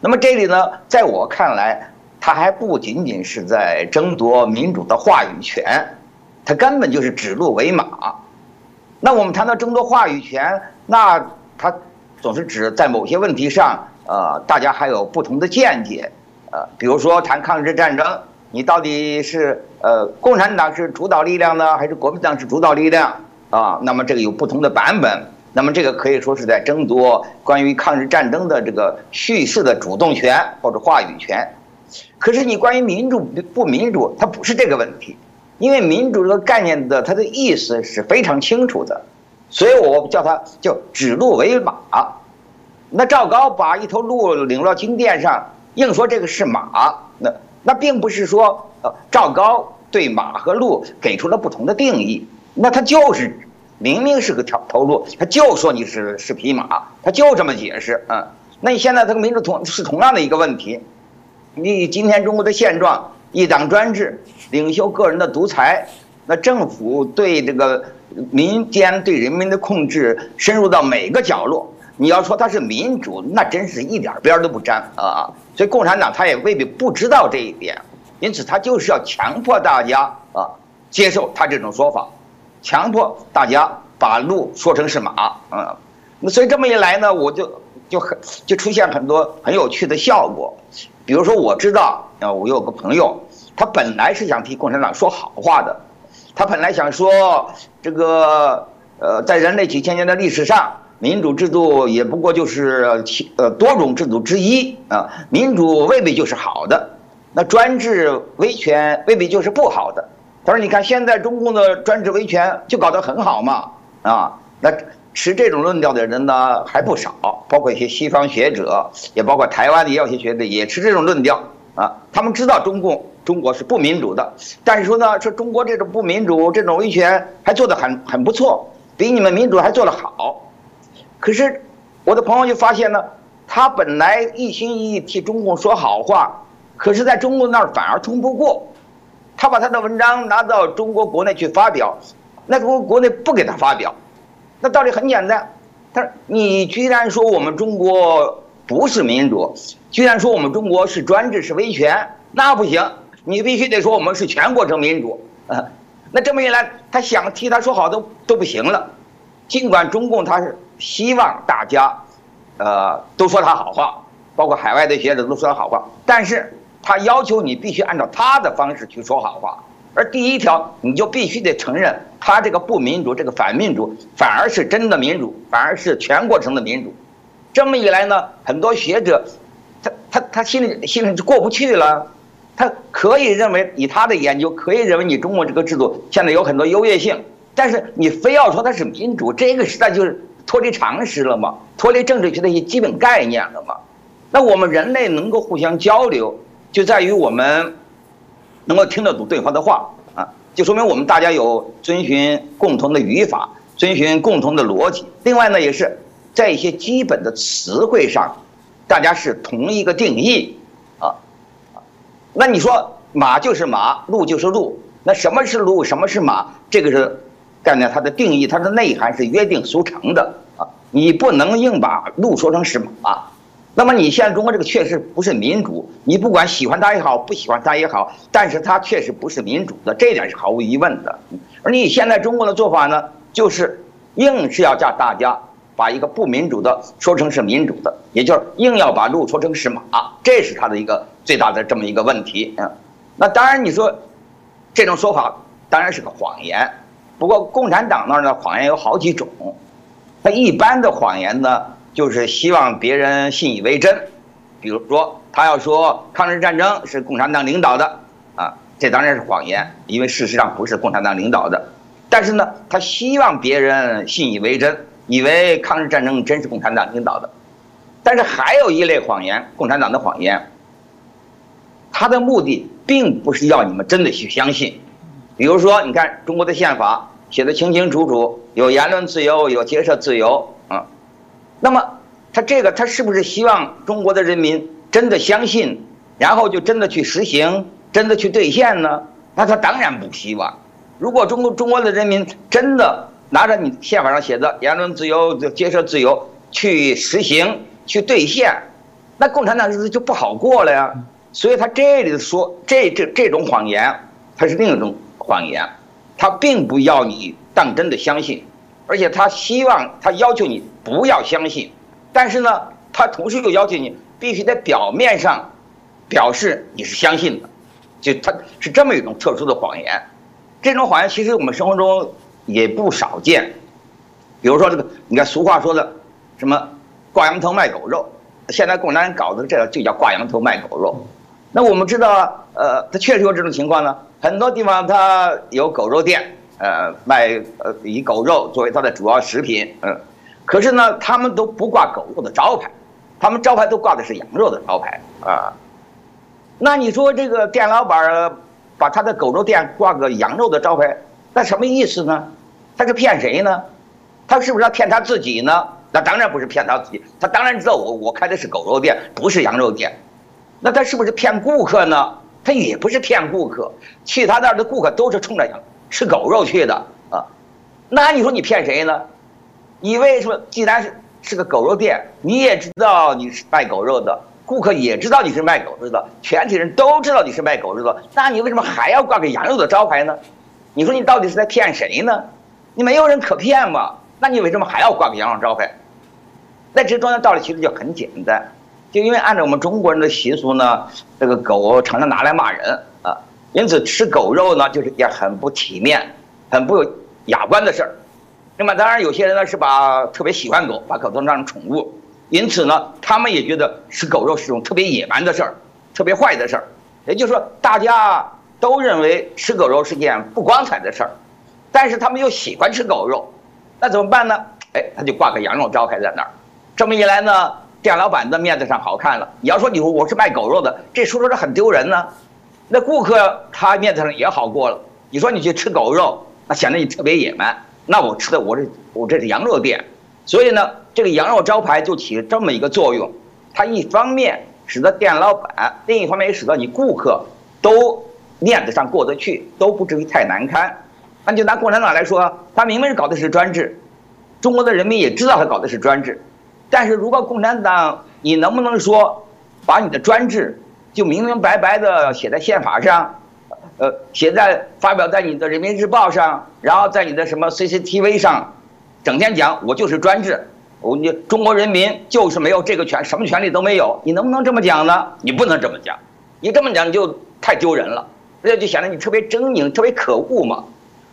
那么这里呢，在我看来，他还不仅仅是在争夺民主的话语权，他根本就是指鹿为马。那我们谈到争夺话语权，那他总是指在某些问题上。呃，大家还有不同的见解，呃，比如说谈抗日战争，你到底是呃共产党是主导力量呢，还是国民党是主导力量啊？那么这个有不同的版本，那么这个可以说是在争夺关于抗日战争的这个叙事的主动权或者话语权。可是你关于民主不民主，它不是这个问题，因为民主这个概念的它的意思是非常清楚的，所以我叫它叫指鹿为马。那赵高把一头鹿领到金殿上，硬说这个是马，那那并不是说呃赵高对马和鹿给出了不同的定义，那他就是明明是个条头鹿，他就说你是是匹马，他就这么解释啊。那你现在这个民主同是同样的一个问题，你今天中国的现状，一党专制，领袖个人的独裁，那政府对这个民间对人民的控制深入到每个角落。你要说它是民主，那真是一点边都不沾啊！所以共产党他也未必不知道这一点，因此他就是要强迫大家啊接受他这种说法，强迫大家把鹿说成是马啊。那所以这么一来呢，我就就很就出现很多很有趣的效果。比如说我知道啊，我有个朋友，他本来是想替共产党说好话的，他本来想说这个呃，在人类几千年的历史上。民主制度也不过就是其呃多种制度之一啊，民主未必就是好的，那专制威权未必就是不好的。他说：“你看现在中共的专制威权就搞得很好嘛，啊，那持这种论调的人呢还不少，包括一些西方学者，也包括台湾的药学学者也持这种论调啊。他们知道中共中国是不民主的，但是说呢，说中国这种不民主、这种威权还做得很很不错，比你们民主还做得好。”可是，我的朋友就发现呢，他本来一心一意替中共说好话，可是在中共那儿反而通不过。他把他的文章拿到中国国内去发表，那中国国内不给他发表。那道理很简单，他说：“你居然说我们中国不是民主，居然说我们中国是专制是威权，那不行，你必须得说我们是全过程民主。”啊，那这么一来，他想替他说好都都不行了。尽管中共他是。希望大家，呃，都说他好话，包括海外的学者都说他好话。但是他要求你必须按照他的方式去说好话。而第一条，你就必须得承认他这个不民主，这个反民主，反而是真的民主，反而是全过程的民主。这么一来呢，很多学者，他他他心里心里就过不去了。他可以认为以他的研究，可以认为你中国这个制度现在有很多优越性，但是你非要说它是民主，这个实在就是。脱离常识了吗？脱离政治学的一些基本概念了吗？那我们人类能够互相交流，就在于我们能够听得懂对方的话啊，就说明我们大家有遵循共同的语法，遵循共同的逻辑。另外呢，也是在一些基本的词汇上，大家是同一个定义啊。那你说马就是马，鹿就是鹿，那什么是鹿，什么是马？这个是。概念它的定义，它的内涵是约定俗成的啊，你不能硬把鹿说成是马。那么你现在中国这个确实不是民主，你不管喜欢它也好，不喜欢它也好，但是它确实不是民主的，这点是毫无疑问的。而你现在中国的做法呢，就是硬是要叫大家把一个不民主的说成是民主的，也就是硬要把鹿说成是马，这是他的一个最大的这么一个问题啊。那当然你说这种说法当然是个谎言。不过，共产党那儿的，谎言有好几种。他一般的谎言呢，就是希望别人信以为真。比如说，他要说抗日战争是共产党领导的，啊，这当然是谎言，因为事实上不是共产党领导的。但是呢，他希望别人信以为真，以为抗日战争真是共产党领导的。但是还有一类谎言，共产党的谎言，他的目的并不是要你们真的去相信。比如说，你看中国的宪法写的清清楚楚，有言论自由，有结社自由啊。那么他这个他是不是希望中国的人民真的相信，然后就真的去实行，真的去兑现呢？那他当然不希望。如果中国中国的人民真的拿着你宪法上写的言论自由、结社自由去实行、去兑现，那共产党日子就不好过了呀。所以他这里说这这这种谎言，它是另一种谎言，他并不要你当真的相信，而且他希望他要求你不要相信，但是呢，他同时又要求你必须在表面上表示你是相信的，就他是这么一种特殊的谎言。这种谎言其实我们生活中也不少见，比如说这个，你看俗话说的，什么挂羊头卖狗肉，现在共产党人搞的这个就叫挂羊头卖狗肉。那我们知道，呃，它确实有这种情况呢。很多地方它有狗肉店，呃，卖呃以狗肉作为它的主要食品，嗯，可是呢，他们都不挂狗肉的招牌，他们招牌都挂的是羊肉的招牌啊。那你说这个店老板把他的狗肉店挂个羊肉的招牌，那什么意思呢？他是骗谁呢？他是不是要骗他自己呢？那当然不是骗他自己，他当然知道我我开的是狗肉店，不是羊肉店。那他是不是骗顾客呢？他也不是骗顾客，去他那儿的顾客都是冲着羊吃狗肉去的啊。那你说你骗谁呢？你为什么既然是是个狗肉店，你也知道你是卖狗肉的，顾客也知道你是卖狗肉的，全体人都知道你是卖狗肉的，那你为什么还要挂个羊肉的招牌呢？你说你到底是在骗谁呢？你没有人可骗嘛？那你为什么还要挂个羊肉招牌？那这中间道理其实就很简单。就因为按照我们中国人的习俗呢，这个狗常常拿来骂人啊，因此吃狗肉呢就是也很不体面、很不雅观的事儿。那么当然有些人呢是把特别喜欢狗，把狗当成宠物，因此呢他们也觉得吃狗肉是种特别野蛮的事儿、特别坏的事儿。也就是说，大家都认为吃狗肉是件不光彩的事儿，但是他们又喜欢吃狗肉，那怎么办呢？哎，他就挂个羊肉招牌在那儿，这么一来呢。店老板的面子上好看了。你要说你我是卖狗肉的，这说说这很丢人呢。那顾客他面子上也好过了。你说你去吃狗肉，那显得你特别野蛮。那我吃的我这我这是羊肉店，所以呢，这个羊肉招牌就起了这么一个作用。它一方面使得店老板，另一方面也使得你顾客都面子上过得去，都不至于太难堪。那就拿共产党来说，他明明是搞的是专制，中国的人民也知道他搞的是专制。但是如果共产党，你能不能说，把你的专制就明明白白的写在宪法上，呃，写在发表在你的人民日报上，然后在你的什么 CCTV 上，整天讲我就是专制，我你中国人民就是没有这个权，什么权利都没有，你能不能这么讲呢？你不能这么讲，你这么讲就太丢人了，而且就显得你特别狰狞，特别可恶嘛。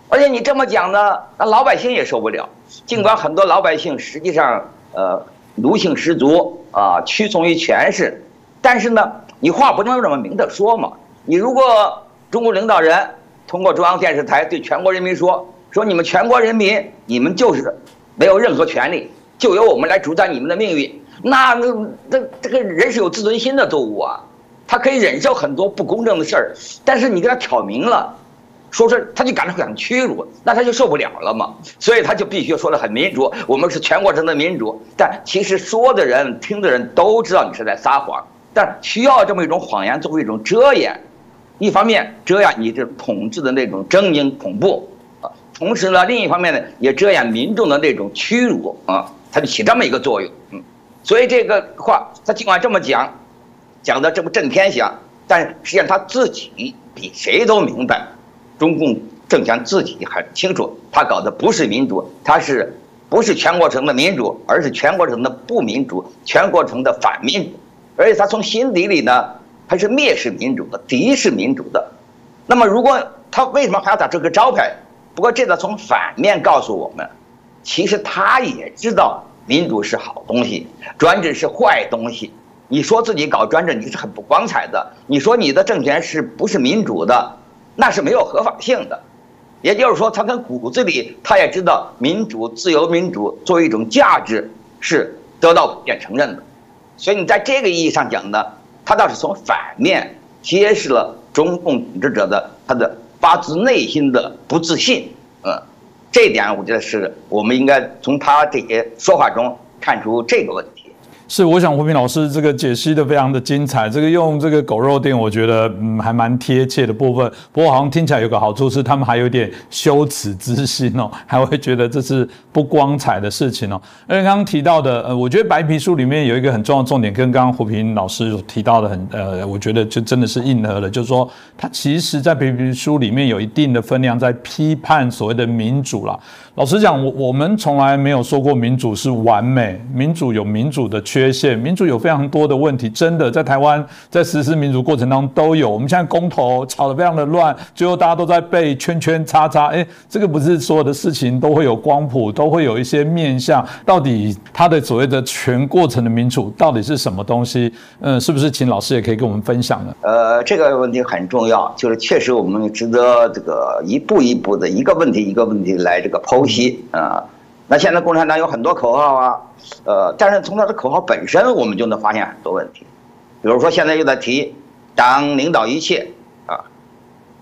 而且你这么讲呢，那老百姓也受不了。尽管很多老百姓实际上，呃。奴性十足啊，屈从于权势，但是呢，你话不能这么明着说嘛。你如果中国领导人通过中央电视台对全国人民说，说你们全国人民，你们就是没有任何权利，就由我们来主宰你们的命运，那那这这个人是有自尊心的动物啊，他可以忍受很多不公正的事儿，但是你给他挑明了。说是他就感到很屈辱，那他就受不了了嘛，所以他就必须说的很民主，我们是全国人的民主。但其实说的人、听的人都知道你是在撒谎，但需要这么一种谎言作为一种遮掩，一方面遮掩你这统治的那种狰狞恐怖啊，同时呢，另一方面呢，也遮掩民众的那种屈辱啊，它就起这么一个作用。嗯，所以这个话他尽管这么讲，讲的这么震天响，但实际上他自己比谁都明白。中共政权自己很清楚，他搞的不是民主，他是不是全过程的民主，而是全过程的不民主，全过程的反民主，而且他从心底里呢，他是蔑视民主的，敌视民主的。那么，如果他为什么还要打这个招牌？不过，这个从反面告诉我们，其实他也知道民主是好东西，专制是坏东西。你说自己搞专制，你是很不光彩的；你说你的政权是不是民主的？那是没有合法性的，也就是说，他跟骨子里他也知道民主、自由、民主作为一种价值是得到普遍承认的，所以你在这个意义上讲呢，他倒是从反面揭示了中共统治者的他的发自内心的不自信，嗯，这点我觉得是我们应该从他这些说话中看出这个问题。是，我想胡平老师这个解析的非常的精彩。这个用这个狗肉店，我觉得嗯还蛮贴切的部分。不过好像听起来有个好处是，他们还有点羞耻之心哦，还会觉得这是不光彩的事情哦。而且刚刚提到的，呃，我觉得白皮书里面有一个很重要的重点，跟刚刚胡平老师提到的很呃，我觉得就真的是应和了，就是说他其实在白皮书里面有一定的分量在批判所谓的民主啦。老实讲，我我们从来没有说过民主是完美，民主有民主的缺陷，民主有非常多的问题，真的在台湾在实施民主过程当中都有。我们现在公投吵得非常的乱，最后大家都在被圈圈叉叉，哎，这个不是所有的事情都会有光谱，都会有一些面向。到底它的所谓的全过程的民主到底是什么东西？嗯，是不是请老师也可以跟我们分享呢？呃，这个问题很重要，就是确实我们值得这个一步一步的一个问题一个问题来这个剖。析啊，那现在共产党有很多口号啊，呃，但是从他的口号本身，我们就能发现很多问题。比如说现在又在提党领导一切啊，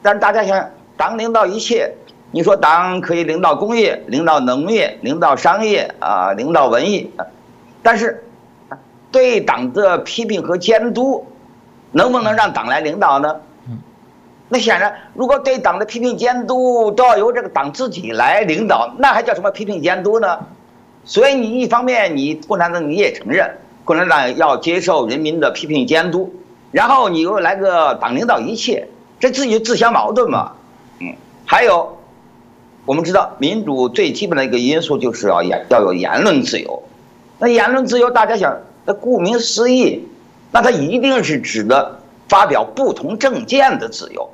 但是大家想，党领导一切，你说党可以领导工业、领导农业、领导商业啊，领导文艺，但是对党的批评和监督，能不能让党来领导呢？那显然，如果对党的批评监督都要由这个党自己来领导，那还叫什么批评监督呢？所以你一方面你共产党你也承认共产党要接受人民的批评监督，然后你又来个党领导一切，这自己自相矛盾嘛？嗯，还有，我们知道民主最基本的一个因素就是要言要有言论自由，那言论自由大家想，那顾名思义，那它一定是指的发表不同政见的自由。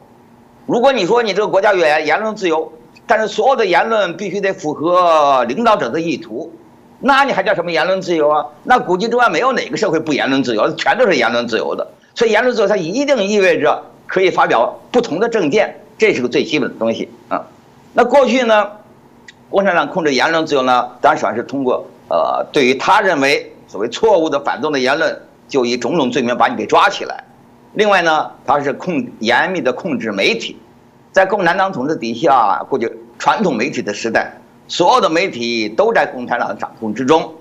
如果你说你这个国家有言论自由，但是所有的言论必须得符合领导者的意图，那你还叫什么言论自由啊？那古今中外没有哪个社会不言论自由，全都是言论自由的。所以言论自由它一定意味着可以发表不同的政见，这是个最基本的东西啊。那过去呢，共产党控制言论自由呢，当然是通过呃，对于他认为所谓错误的反动的言论，就以种种罪名把你给抓起来。另外呢，它是控严密的控制媒体，在共产党统治底下，过去传统媒体的时代，所有的媒体都在共产党的掌控之中，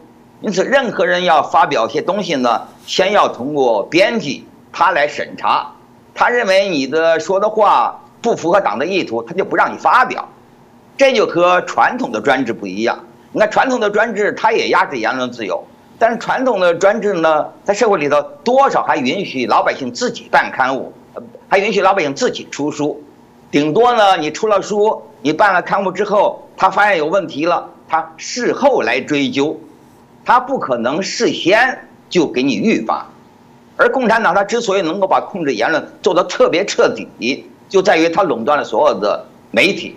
因此任何人要发表一些东西呢，先要通过编辑他来审查，他认为你的说的话不符合党的意图，他就不让你发表，这就和传统的专制不一样。你看传统的专制，它也压制言论自由。但是传统的专制呢，在社会里头多少还允许老百姓自己办刊物，还允许老百姓自己出书，顶多呢，你出了书，你办了刊物之后，他发现有问题了，他事后来追究，他不可能事先就给你预防。而共产党他之所以能够把控制言论做得特别彻底，就在于他垄断了所有的媒体，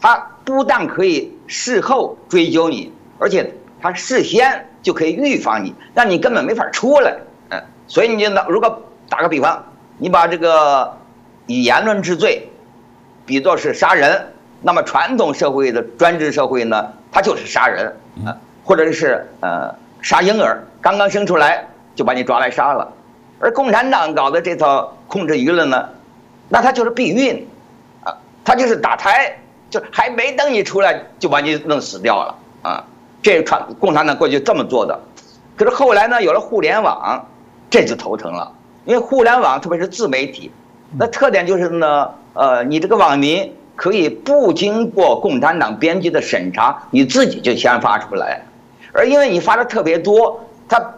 他不但可以事后追究你，而且他事先。就可以预防你，让你根本没法出来，嗯，所以你就拿如果打个比方，你把这个以言论治罪比作是杀人，那么传统社会的专制社会呢，它就是杀人，啊，或者是呃杀婴儿，刚刚生出来就把你抓来杀了，而共产党搞的这套控制舆论呢，那它就是避孕，啊，它就是打胎，就还没等你出来就把你弄死掉了，啊。这传共产党过去这么做的，可是后来呢，有了互联网，这就头疼了。因为互联网特别是自媒体，那特点就是呢，呃，你这个网民可以不经过共产党编辑的审查，你自己就先发出来。而因为你发的特别多，他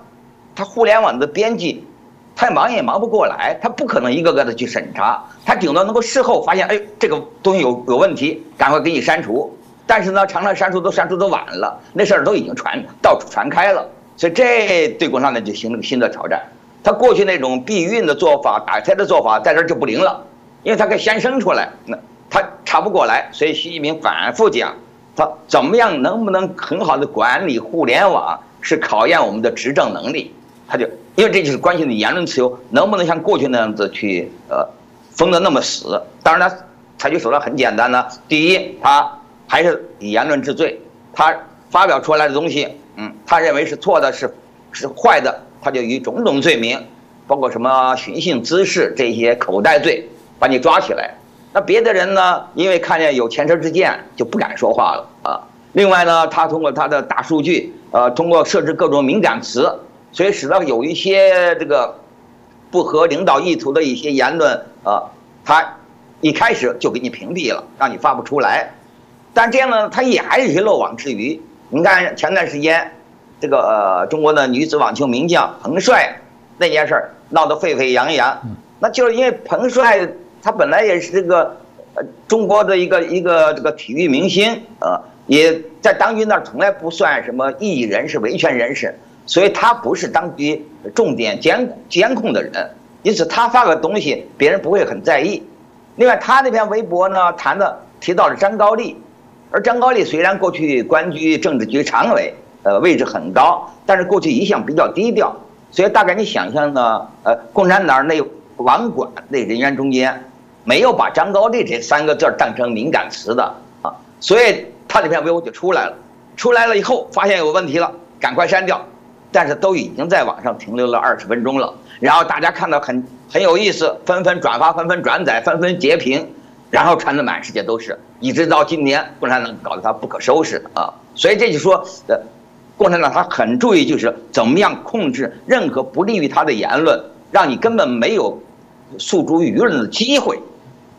他互联网的编辑，太忙也忙不过来，他不可能一个个的去审查，他顶多能够事后发现，哎，这个东西有有问题，赶快给你删除。但是呢，常常删除都删除的晚了，那事儿都已经传到处传开了，所以这对共产党就形成新的挑战。他过去那种避孕的做法、打胎的做法，在这儿就不灵了，因为他可以先生出来，那他查不过来。所以习近平反复讲，他怎么样能不能很好的管理互联网，是考验我们的执政能力。他就因为这就是关系的言论自由，能不能像过去那样子去呃封的那么死？当然他采取手段很简单呢，第一他。还是以言论治罪，他发表出来的东西，嗯，他认为是错的，是是坏的，他就以种种罪名，包括什么寻衅滋事这些口袋罪，把你抓起来。那别的人呢，因为看见有前车之鉴，就不敢说话了啊。另外呢，他通过他的大数据，呃，通过设置各种敏感词，所以使得有一些这个不合领导意图的一些言论啊，他一开始就给你屏蔽了，让你发不出来。但这样呢，他也还有一些漏网之鱼。你看前段时间，这个呃，中国的女子网球名将彭帅那件事儿闹得沸沸扬扬，那就是因为彭帅。他本来也是这个，呃，中国的一个一个这个体育明星，呃，也在当局那儿从来不算什么异议人士、维权人士，所以他不是当局重点监监控的人，因此他发个东西，别人不会很在意。另外，他那篇微博呢，谈的提到了张高丽，而张高丽虽然过去官居政治局常委，呃，位置很高，但是过去一向比较低调，所以大概你想象呢，呃，共产党那网管那人员中间。没有把张高丽这三个字当成敏感词的啊，所以他这篇微博就出来了。出来了以后，发现有问题了，赶快删掉。但是都已经在网上停留了二十分钟了，然后大家看到很很有意思，纷纷转发、纷纷转载、纷纷截屏，然后传的满世界都是，一直到今年，共产党搞得他不可收拾啊。所以这就说，呃，共产党他很注意，就是怎么样控制任何不利于他的言论，让你根本没有诉诸舆论的机会。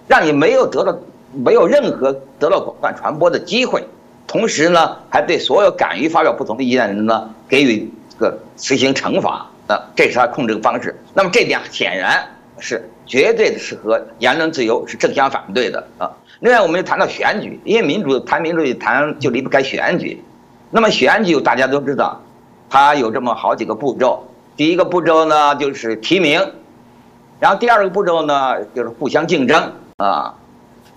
让你没有得到没有任何得到广泛传播的机会，同时呢，还对所有敢于发表不同的意见的人呢给予这个实行惩罚啊，这是他控制的方式。那么这点显然是绝对的是和言论自由是正相反对的啊。另外，我们又谈到选举，因为民主谈民主谈就离不开选举。那么选举大家都知道，它有这么好几个步骤。第一个步骤呢就是提名，然后第二个步骤呢就是互相竞争。啊，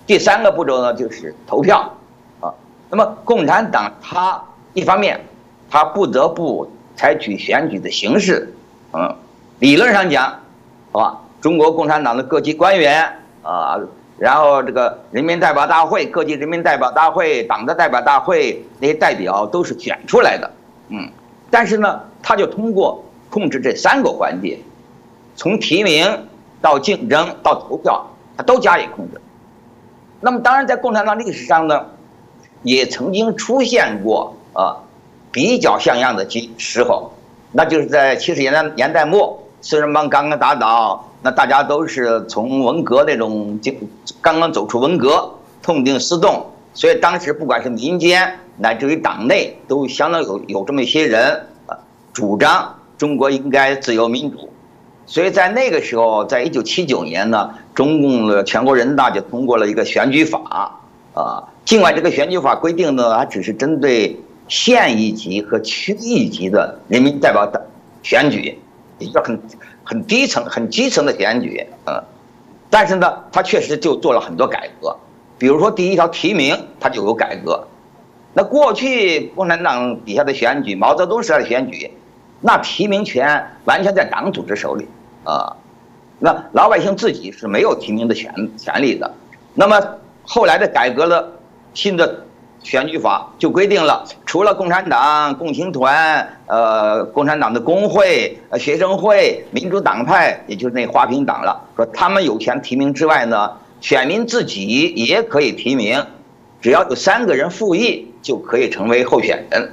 第三个步骤呢就是投票，啊，那么共产党他一方面，他不得不采取选举的形式，嗯，理论上讲，好吧，中国共产党的各级官员啊，然后这个人民代表大会、各级人民代表大会、党的代表大会那些代表都是选出来的，嗯，但是呢，他就通过控制这三个环节，从提名到竞争到投票。他都加以控制。那么，当然，在共产党历史上呢，也曾经出现过啊比较像样的时时候，那就是在七十年代年代末，四人帮刚刚打倒，那大家都是从文革那种就刚刚走出文革，痛定思痛，所以当时不管是民间乃至于党内，都相当有有这么一些人啊，主张中国应该自由民主。所以在那个时候，在一九七九年呢，中共的全国人大就通过了一个选举法，啊，尽管这个选举法规定呢，它只是针对县一级和区一级的人民代表的选举，也就很很低层、很基层的选举，嗯，但是呢，他确实就做了很多改革，比如说第一条提名，他就有改革。那过去共产党底下的选举，毛泽东时代的选举，那提名权完全在党组织手里。啊，那老百姓自己是没有提名的权权利的。那么后来的改革了新的选举法，就规定了，除了共产党、共青团、呃共产党的工会、学生会、民主党派，也就是那花瓶党了，说他们有权提名之外呢，选民自己也可以提名，只要有三个人复议就可以成为候选人。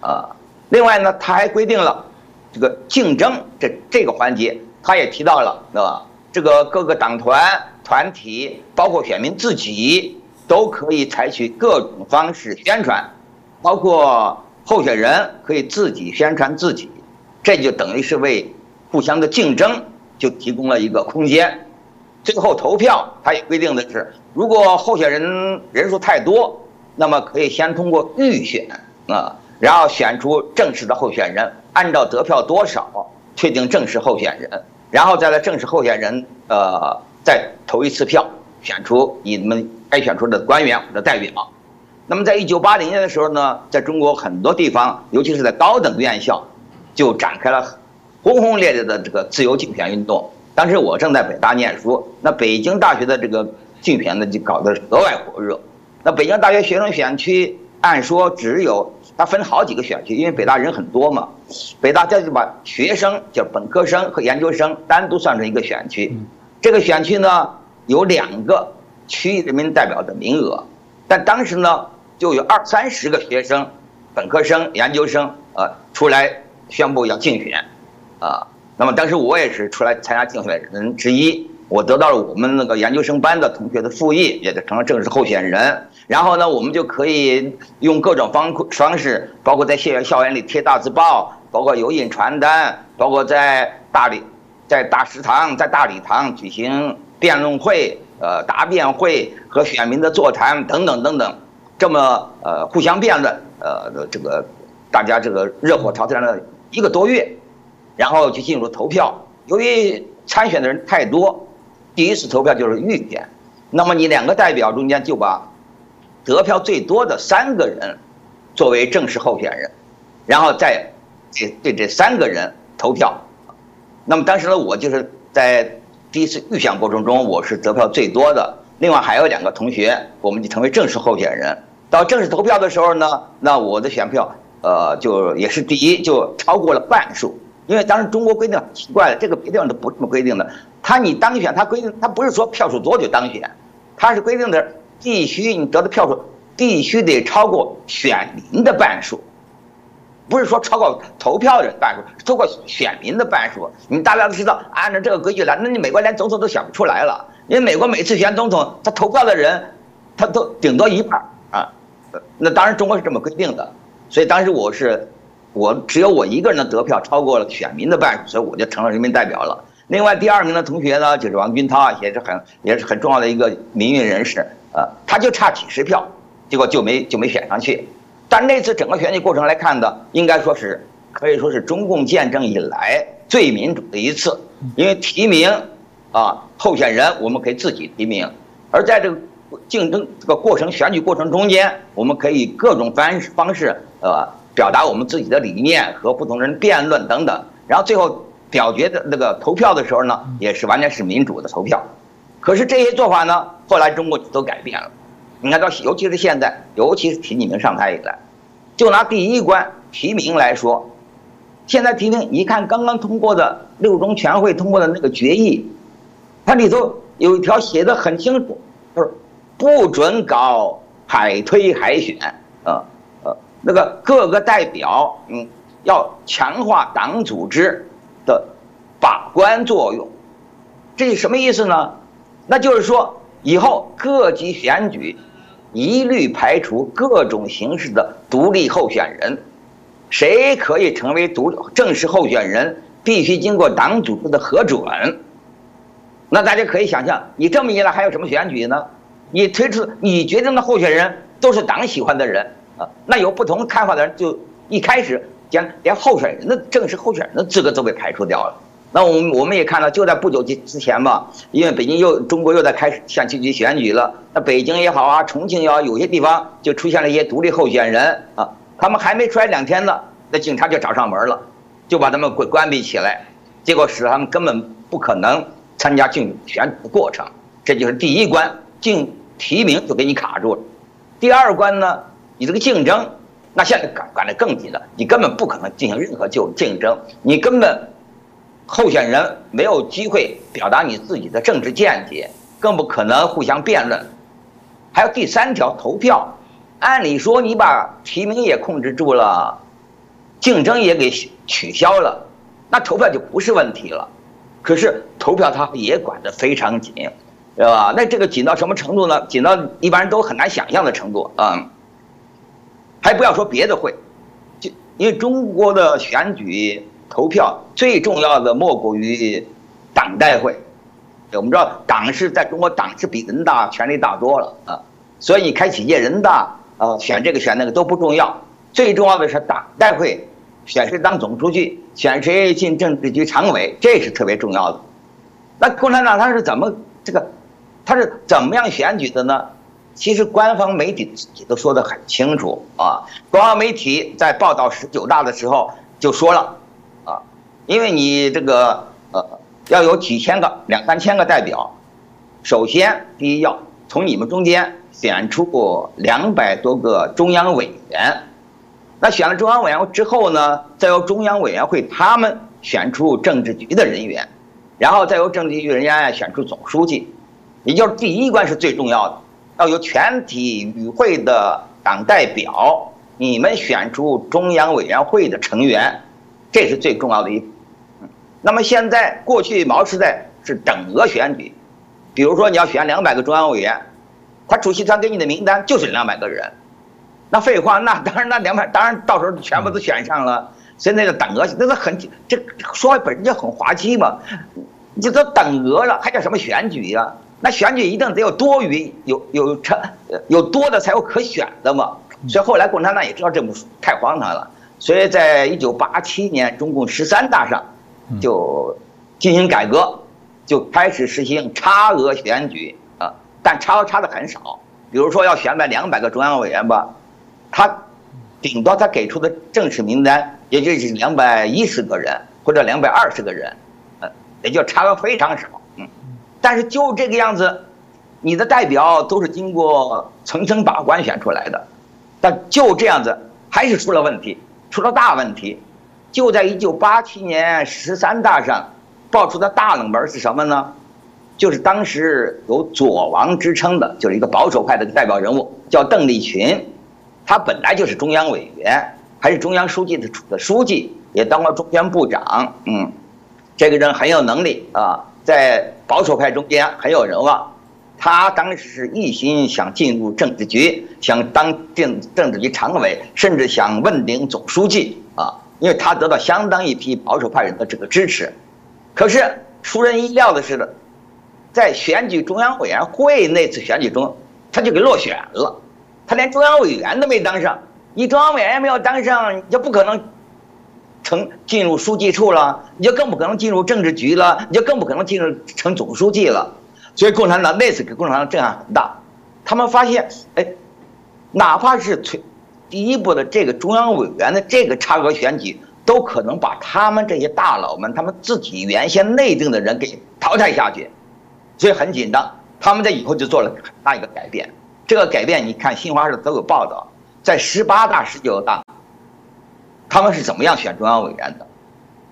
啊，另外呢，他还规定了这个竞争这这个环节。他也提到了，对吧？这个各个党团团体，包括选民自己，都可以采取各种方式宣传，包括候选人可以自己宣传自己，这就等于是为互相的竞争就提供了一个空间。最后投票，它也规定的是，如果候选人人数太多，那么可以先通过预选啊，然后选出正式的候选人，按照得票多少。确定正式候选人，然后再来正式候选人，呃，再投一次票，选出你们该选出的官员或者代表。那么，在一九八零年的时候呢，在中国很多地方，尤其是在高等院校，就展开了轰轰烈烈的这个自由竞选运动。当时我正在北大念书，那北京大学的这个竞选呢，就搞得格外火热。那北京大学学生选区，按说只有。它分好几个选区，因为北大人很多嘛，北大再就把学生，就本科生和研究生单独算成一个选区。这个选区呢有两个区域人民代表的名额，但当时呢，就有二三十个学生、本科生、研究生，呃，出来宣布要竞选，啊，那么当时我也是出来参加竞选人之一，我得到了我们那个研究生班的同学的复议，也就成了正式候选人。然后呢，我们就可以用各种方方式，包括在校园校园里贴大字报，包括油印传单，包括在大礼，在大食堂、在大礼堂举行辩论会、呃答辩会和选民的座谈等等等等，这么呃互相辩论，呃这个大家这个热火朝天了一个多月，然后就进入投票。由于参选的人太多，第一次投票就是预选，那么你两个代表中间就把。得票最多的三个人作为正式候选人，然后再对这三个人投票。那么当时呢，我就是在第一次预选过程中，我是得票最多的。另外还有两个同学，我们就成为正式候选人。到正式投票的时候呢，那我的选票呃就也是第一，就超过了半数。因为当时中国规定奇怪了，这个别地方都不这么规定的。他你当选，他规定他不是说票数多就当选，他是规定的。必须你得的票数必须得超过选民的半数，不是说超过投票人半数，超过选民的半数。你大家都知道，按照这个规矩来，那你美国连总统都选不出来了。因为美国每次选总统，他投票的人，他都顶多一半啊。那当然中国是这么规定的，所以当时我是，我只有我一个人的得票超过了选民的半数，所以我就成了人民代表了。另外第二名的同学呢，就是王军涛啊，也是很也是很重要的一个民运人士。呃，他就差几十票，结果就没就没选上去。但那次整个选举过程来看的，应该说是可以说是中共建政以来最民主的一次。因为提名啊，候选人我们可以自己提名，而在这个竞争这个过程选举过程中间，我们可以各种方式方式呃表达我们自己的理念和不同人辩论等等。然后最后表决的那个投票的时候呢，也是完全是民主的投票。可是这些做法呢，后来中国都改变了。你看到，尤其是现在，尤其是提你们上台以来，就拿第一关提名来说，现在提名，你看刚刚通过的六中全会通过的那个决议，它里头有一条写的很清楚，就是不准搞海推海选，啊呃，那个各个代表，嗯，要强化党组织的把关作用，这是什么意思呢？那就是说，以后各级选举一律排除各种形式的独立候选人，谁可以成为独正式候选人，必须经过党组织的核准。那大家可以想象，你这么一来还有什么选举呢？你推出你决定的候选人都是党喜欢的人啊，那有不同看法的人就一开始将连候选人的正式候选人的资格都被排除掉了。那我们我们也看到，就在不久之之前吧，因为北京又中国又在开始向区级选举了。那北京也好啊，重庆也好，有些地方就出现了一些独立候选人啊，他们还没出来两天呢，那警察就找上门了，就把他们关关闭起来，结果使他们根本不可能参加竞选举的过程。这就是第一关，竞提名就给你卡住了。第二关呢，你这个竞争，那现在管管得更紧了，你根本不可能进行任何就竞争，你根本。候选人没有机会表达你自己的政治见解，更不可能互相辩论。还有第三条，投票。按理说，你把提名也控制住了，竞争也给取消了，那投票就不是问题了。可是投票他也管得非常紧，对吧？那这个紧到什么程度呢？紧到一般人都很难想象的程度啊！还不要说别的会，就因为中国的选举。投票最重要的莫过于党代会，我们知道党是在中国党是比人大权力大多了啊，所以你开几届人大啊，选这个选那个都不重要，最重要的是党代会选谁当总书记，选谁进政治局常委，这是特别重要的。那共产党他是怎么这个，他是怎么样选举的呢？其实官方媒体自己都说得很清楚啊，官方媒体在报道十九大的时候就说了。因为你这个呃要有几千个两三千个代表，首先第一要从你们中间选出两百多个中央委员，那选了中央委员之后呢，再由中央委员会他们选出政治局的人员，然后再由政治局人员选出总书记，也就是第一关是最重要的，要由全体与会的党代表，你们选出中央委员会的成员，这是最重要的一。那么现在过去毛时代是等额选举，比如说你要选两百个中央委员，他主席团给你的名单就是两百个人，那废话，那当然那两百当然到时候全部都选上了。现在的等额，那是很这说本身就很滑稽嘛，你都等额了，还叫什么选举呀？那选举一定得有多余，有有成有多的才有可选的嘛。所以后来共产党也知道这不太荒唐了，所以在一九八七年中共十三大上就进行改革，就开始实行差额选举啊，但差额差的很少。比如说要选满两百个中央委员吧，他顶多他给出的正式名单也就是两百一十个人或者两百二十个人，呃，也就差额非常少。嗯但是就这个样子，你的代表都是经过层层把关选出来的，但就这样子还是出了问题，出了大问题。就在一九八七年十三大上，爆出的大冷门是什么呢？就是当时有“左王”之称的，就是一个保守派的代表人物，叫邓力群，他本来就是中央委员，还是中央书记的的书记，也当过中宣部长。嗯，这个人很有能力啊。在保守派中间很有人望，他当时是一心想进入政治局，想当政政治局常委，甚至想问鼎总书记啊，因为他得到相当一批保守派人的这个支持。可是出人意料的是，在选举中央委员会那次选举中，他就给落选了，他连中央委员都没当上。你中央委员没有当上，你就不可能。成进入书记处了，你就更不可能进入政治局了，你就更不可能进入成总书记了。所以共产党那次给共产党震撼很大，他们发现，哎，哪怕是推第一步的这个中央委员的这个差额选举，都可能把他们这些大佬们他们自己原先内定的人给淘汰下去，所以很紧张。他们在以后就做了很大一个改变。这个改变，你看新华社都有报道，在十八大、十九大。他们是怎么样选中央委员的？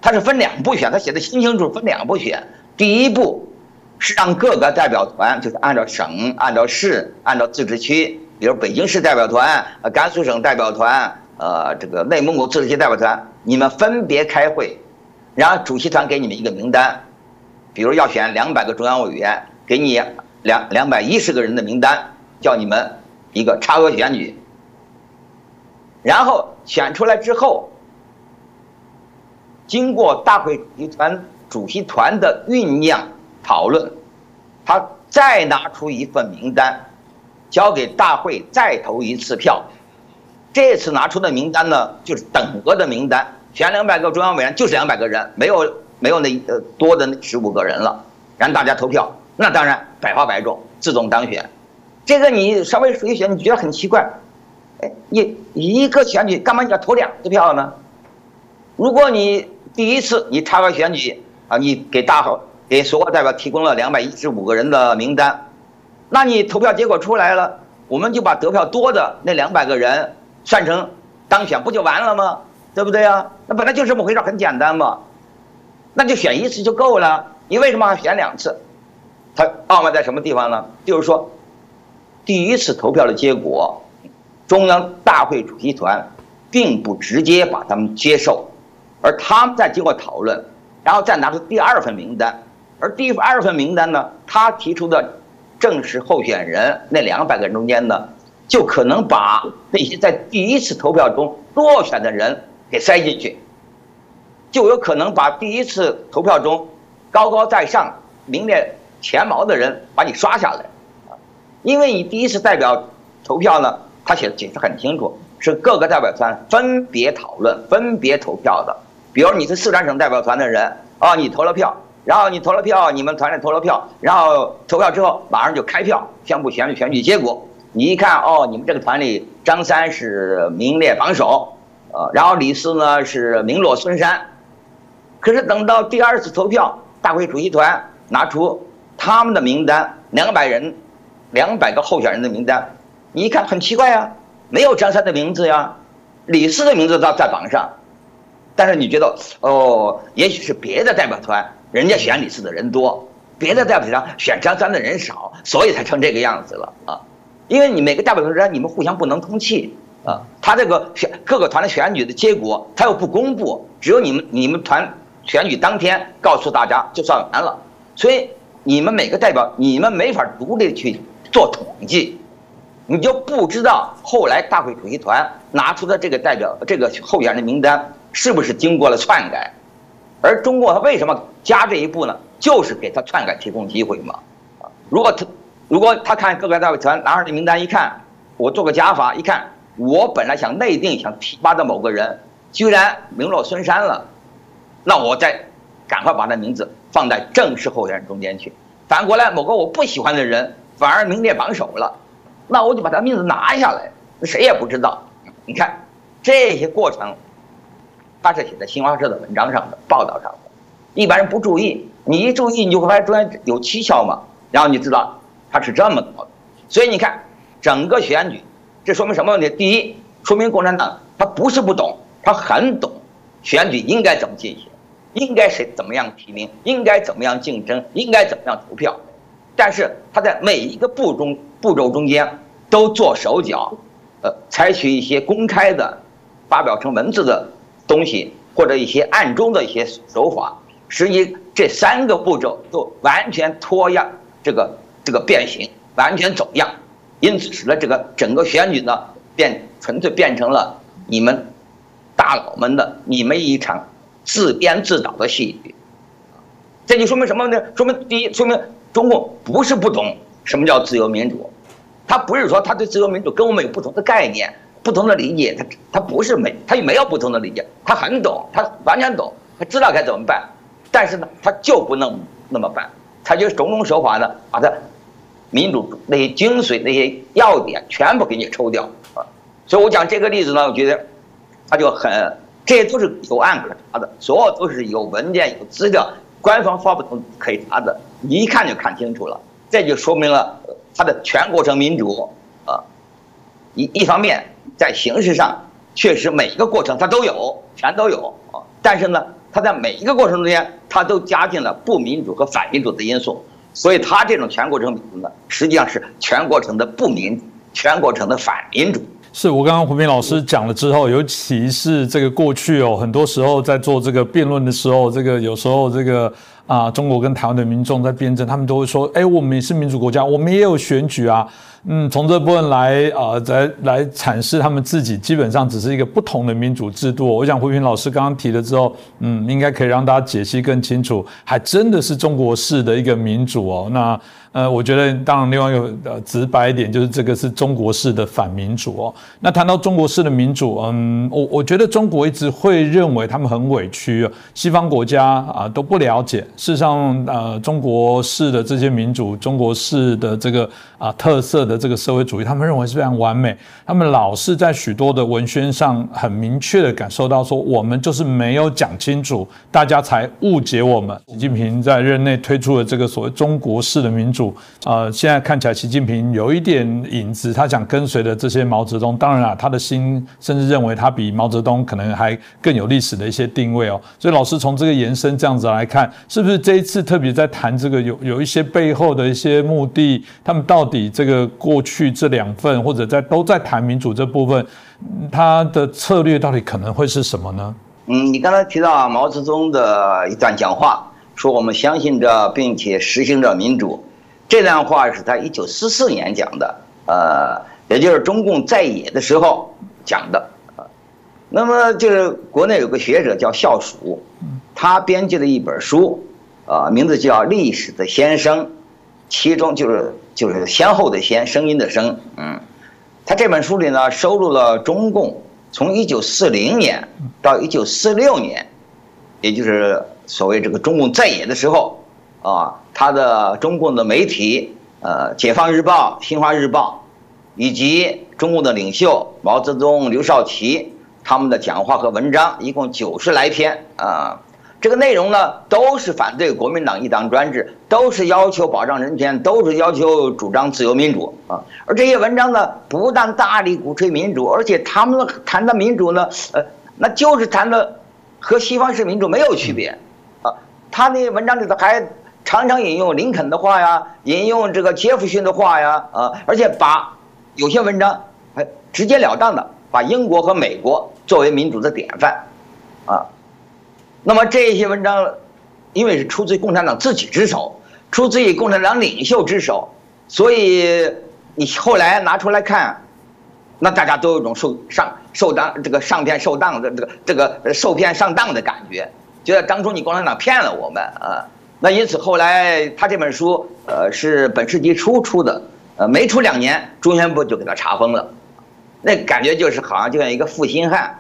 他是分两步选，他写的清清楚，分两步选。第一步是让各个代表团，就是按照省、按照市、按照自治区，比如北京市代表团、呃甘肃省代表团、呃这个内蒙古自治区代表团，你们分别开会，然后主席团给你们一个名单，比如要选两百个中央委员，给你两两百一十个人的名单，叫你们一个差额选举。然后选出来之后，经过大会主席团主席团的酝酿讨论，他再拿出一份名单，交给大会再投一次票。这次拿出的名单呢，就是等额的名单，选两百个中央委员就是两百个人，没有没有那呃多的那十五个人了，让大家投票。那当然百发百中，自动当选。这个你稍微数一选，你觉得很奇怪。哎，你一个选举干嘛你要投两次票呢？如果你第一次你插个选举啊，你给大伙给所有代表提供了两百一十五个人的名单，那你投票结果出来了，我们就把得票多的那两百个人算成当选，不就完了吗？对不对呀？那本来就这么回事，很简单嘛。那就选一次就够了，你为什么还选两次？他傲慢在什么地方呢？就是说，第一次投票的结果。中央大会主席团并不直接把他们接受，而他们在经过讨论，然后再拿出第二份名单，而第二份名单呢，他提出的正式候选人那两百个人中间呢，就可能把那些在第一次投票中落选的人给塞进去，就有可能把第一次投票中高高在上、名列前茅的人把你刷下来，啊，因为你第一次代表投票呢。他写的解释很清楚，是各个代表团分别讨论、分别投票的。比如你是四川省代表团的人，啊，你投了票，然后你投了票，你们团里投了票，然后投票之后马上就开票宣布选举选举结果。你一看，哦，你们这个团里张三是名列榜首，呃，然后李四呢是名落孙山。可是等到第二次投票，大会主席团拿出他们的名单，两百人，两百个候选人的名单。你一看很奇怪呀，没有张三的名字呀，李四的名字在在榜上，但是你觉得哦，也许是别的代表团，人家选李四的人多，别的代表团选张三的人少，所以才成这个样子了啊。因为你每个代表团之间你们互相不能通气啊。他这个选各个团的选举的结果，他又不公布，只有你们你们团选举当天告诉大家就算完了。所以你们每个代表，你们没法独立去做统计，你就不知道后来大会主席团拿出的这个代表这个候选人名单是不是经过了篡改。而中国他为什么加这一步呢？就是给他篡改提供机会嘛。如果他如果他看各个代表团拿着名单一看，我做个加法一看，我本来想内定想提拔的某个人，居然名落孙山了，那我再赶快把他名字放在正式候选人中间去。反过来，某个我不喜欢的人反而名列榜首了，那我就把他名字拿下来，谁也不知道。你看这些过程。他是写在新华社的文章上的报道上的，一般人不注意，你一注意，你就会发现中间有蹊跷嘛。然后你知道他是这么搞的，所以你看整个选举，这说明什么问题？第一，说明共产党他不是不懂，他很懂选举应该怎么进行，应该谁怎么样提名，应该怎么样竞争，应该怎么样投票。但是他在每一个步中步骤中间都做手脚，呃，采取一些公开的，发表成文字的。东西或者一些暗中的一些手法，实际这三个步骤都完全脱样，这个这个变形，完全走样，因此使得这个整个选举呢变纯粹变成了你们大佬们的你们一场自编自导的戏剧，这就说明什么呢？说明第一，说明中共不是不懂什么叫自由民主，他不是说他对自由民主跟我们有不同的概念。不同的理解，他他不是没，他也没有不同的理解，他很懂，他完全懂，他知道该怎么办，但是呢，他就不能那么办，他就种种手法呢，把他民主那些精髓、那些要点全部给你抽掉啊。所以我讲这个例子呢，我觉得他就很，这些都是有案可查的，所有都是有文件、有资料，官方发布都可以查的，你一看就看清楚了，这就说明了他的全过程民主啊，一一方面。在形式上，确实每一个过程它都有，全都有。但是呢，它在每一个过程中间，它都加进了不民主和反民主的因素。所以它这种全过程民主呢，实际上是全过程的不民，全过程的反民主。是我刚刚胡斌老师讲了之后，尤其是这个过去哦，很多时候在做这个辩论的时候，这个有时候这个。啊，中国跟台湾的民众在辩证，他们都会说：“哎，我们也是民主国家，我们也有选举啊。”嗯，从这部分来啊，来来阐释他们自己，基本上只是一个不同的民主制度。我想胡平老师刚刚提了之后，嗯，应该可以让大家解析更清楚，还真的是中国式的一个民主哦。那。呃，我觉得当然另外一个呃直白一点，就是这个是中国式的反民主哦。那谈到中国式的民主，嗯，我我觉得中国一直会认为他们很委屈，西方国家啊都不了解。事实上，呃，中国式的这些民主，中国式的这个啊特色的这个社会主义，他们认为是非常完美。他们老是在许多的文宣上很明确的感受到说，我们就是没有讲清楚，大家才误解我们。习近平在任内推出了这个所谓中国式的民主。呃，现在看起来，习近平有一点影子，他想跟随的这些毛泽东。当然了，他的心甚至认为他比毛泽东可能还更有历史的一些定位哦。所以，老师从这个延伸这样子来看，是不是这一次特别在谈这个有有一些背后的一些目的？他们到底这个过去这两份或者在都在谈民主这部分，他的策略到底可能会是什么呢？嗯，你刚才提到毛泽东的一段讲话，说我们相信着并且实行着民主。这段话是他一九四四年讲的，呃，也就是中共在野的时候讲的，那么就是国内有个学者叫校蜀，他编辑了一本书，啊，名字叫《历史的先声》，其中就是就是先后的先，声音的声，嗯，他这本书里呢收录了中共从一九四零年到一九四六年，也就是所谓这个中共在野的时候。啊，他的中共的媒体，呃，《解放日报》《新华日报》，以及中共的领袖毛泽东、刘少奇他们的讲话和文章，一共九十来篇啊。这个内容呢，都是反对国民党一党专制，都是要求保障人权，都是要求主张自由民主啊。而这些文章呢，不但大力鼓吹民主，而且他们谈的民主呢，呃，那就是谈的和西方式民主没有区别啊。他那文章里头还。常常引用林肯的话呀，引用这个杰弗逊的话呀，啊，而且把有些文章还直截了当的把英国和美国作为民主的典范，啊，那么这些文章，因为是出自共产党自己之手，出自于共产党领袖之手，所以你后来拿出来看。那大家都有一种受上受当这个上骗受当的这个这个受骗上当的感觉，觉得当初你共产党骗了我们啊。那因此后来他这本书呃是本世纪初出的，呃没出两年，中宣部就给他查封了。那感觉就是好像就像一个负心汉，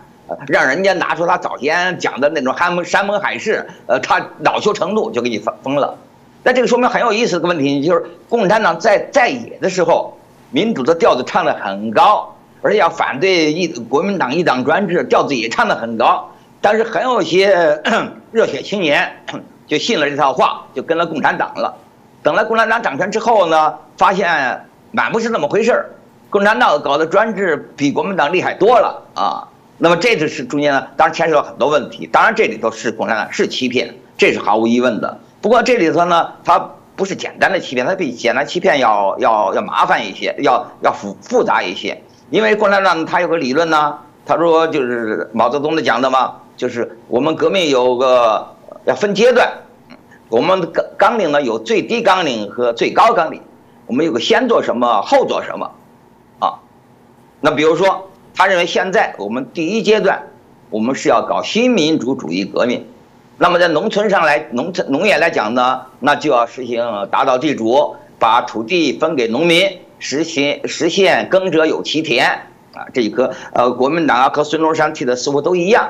让人家拿出他早先讲的那种山盟山盟海誓，呃他恼羞成怒就给你封封了。那这个说明很有意思的问题，就是共产党在在野的时候，民主的调子唱得很高。而且要反对一国民党一党专制，调子也唱得很高，但是很有些 热血青年就信了这套话，就跟了共产党了。等了共产党掌权之后呢，发现满不是那么回事儿，共产党搞的专制比国民党厉害多了啊。那么这就是中间呢，当然牵涉到很多问题。当然这里头是共产党是欺骗，这是毫无疑问的。不过这里头呢，它不是简单的欺骗，它比简单欺骗要要要麻烦一些，要要复复杂一些。因为共产党他有个理论呢，他说就是毛泽东的讲的嘛，就是我们革命有个要分阶段，我们的纲纲领呢有最低纲领和最高纲领，我们有个先做什么后做什么，啊，那比如说他认为现在我们第一阶段，我们是要搞新民主主义革命，那么在农村上来农村农业来讲呢，那就要实行打倒地主，把土地分给农民。实行实现耕者有其田。啊，这一个呃，国民党和孙中山提的似乎都一样，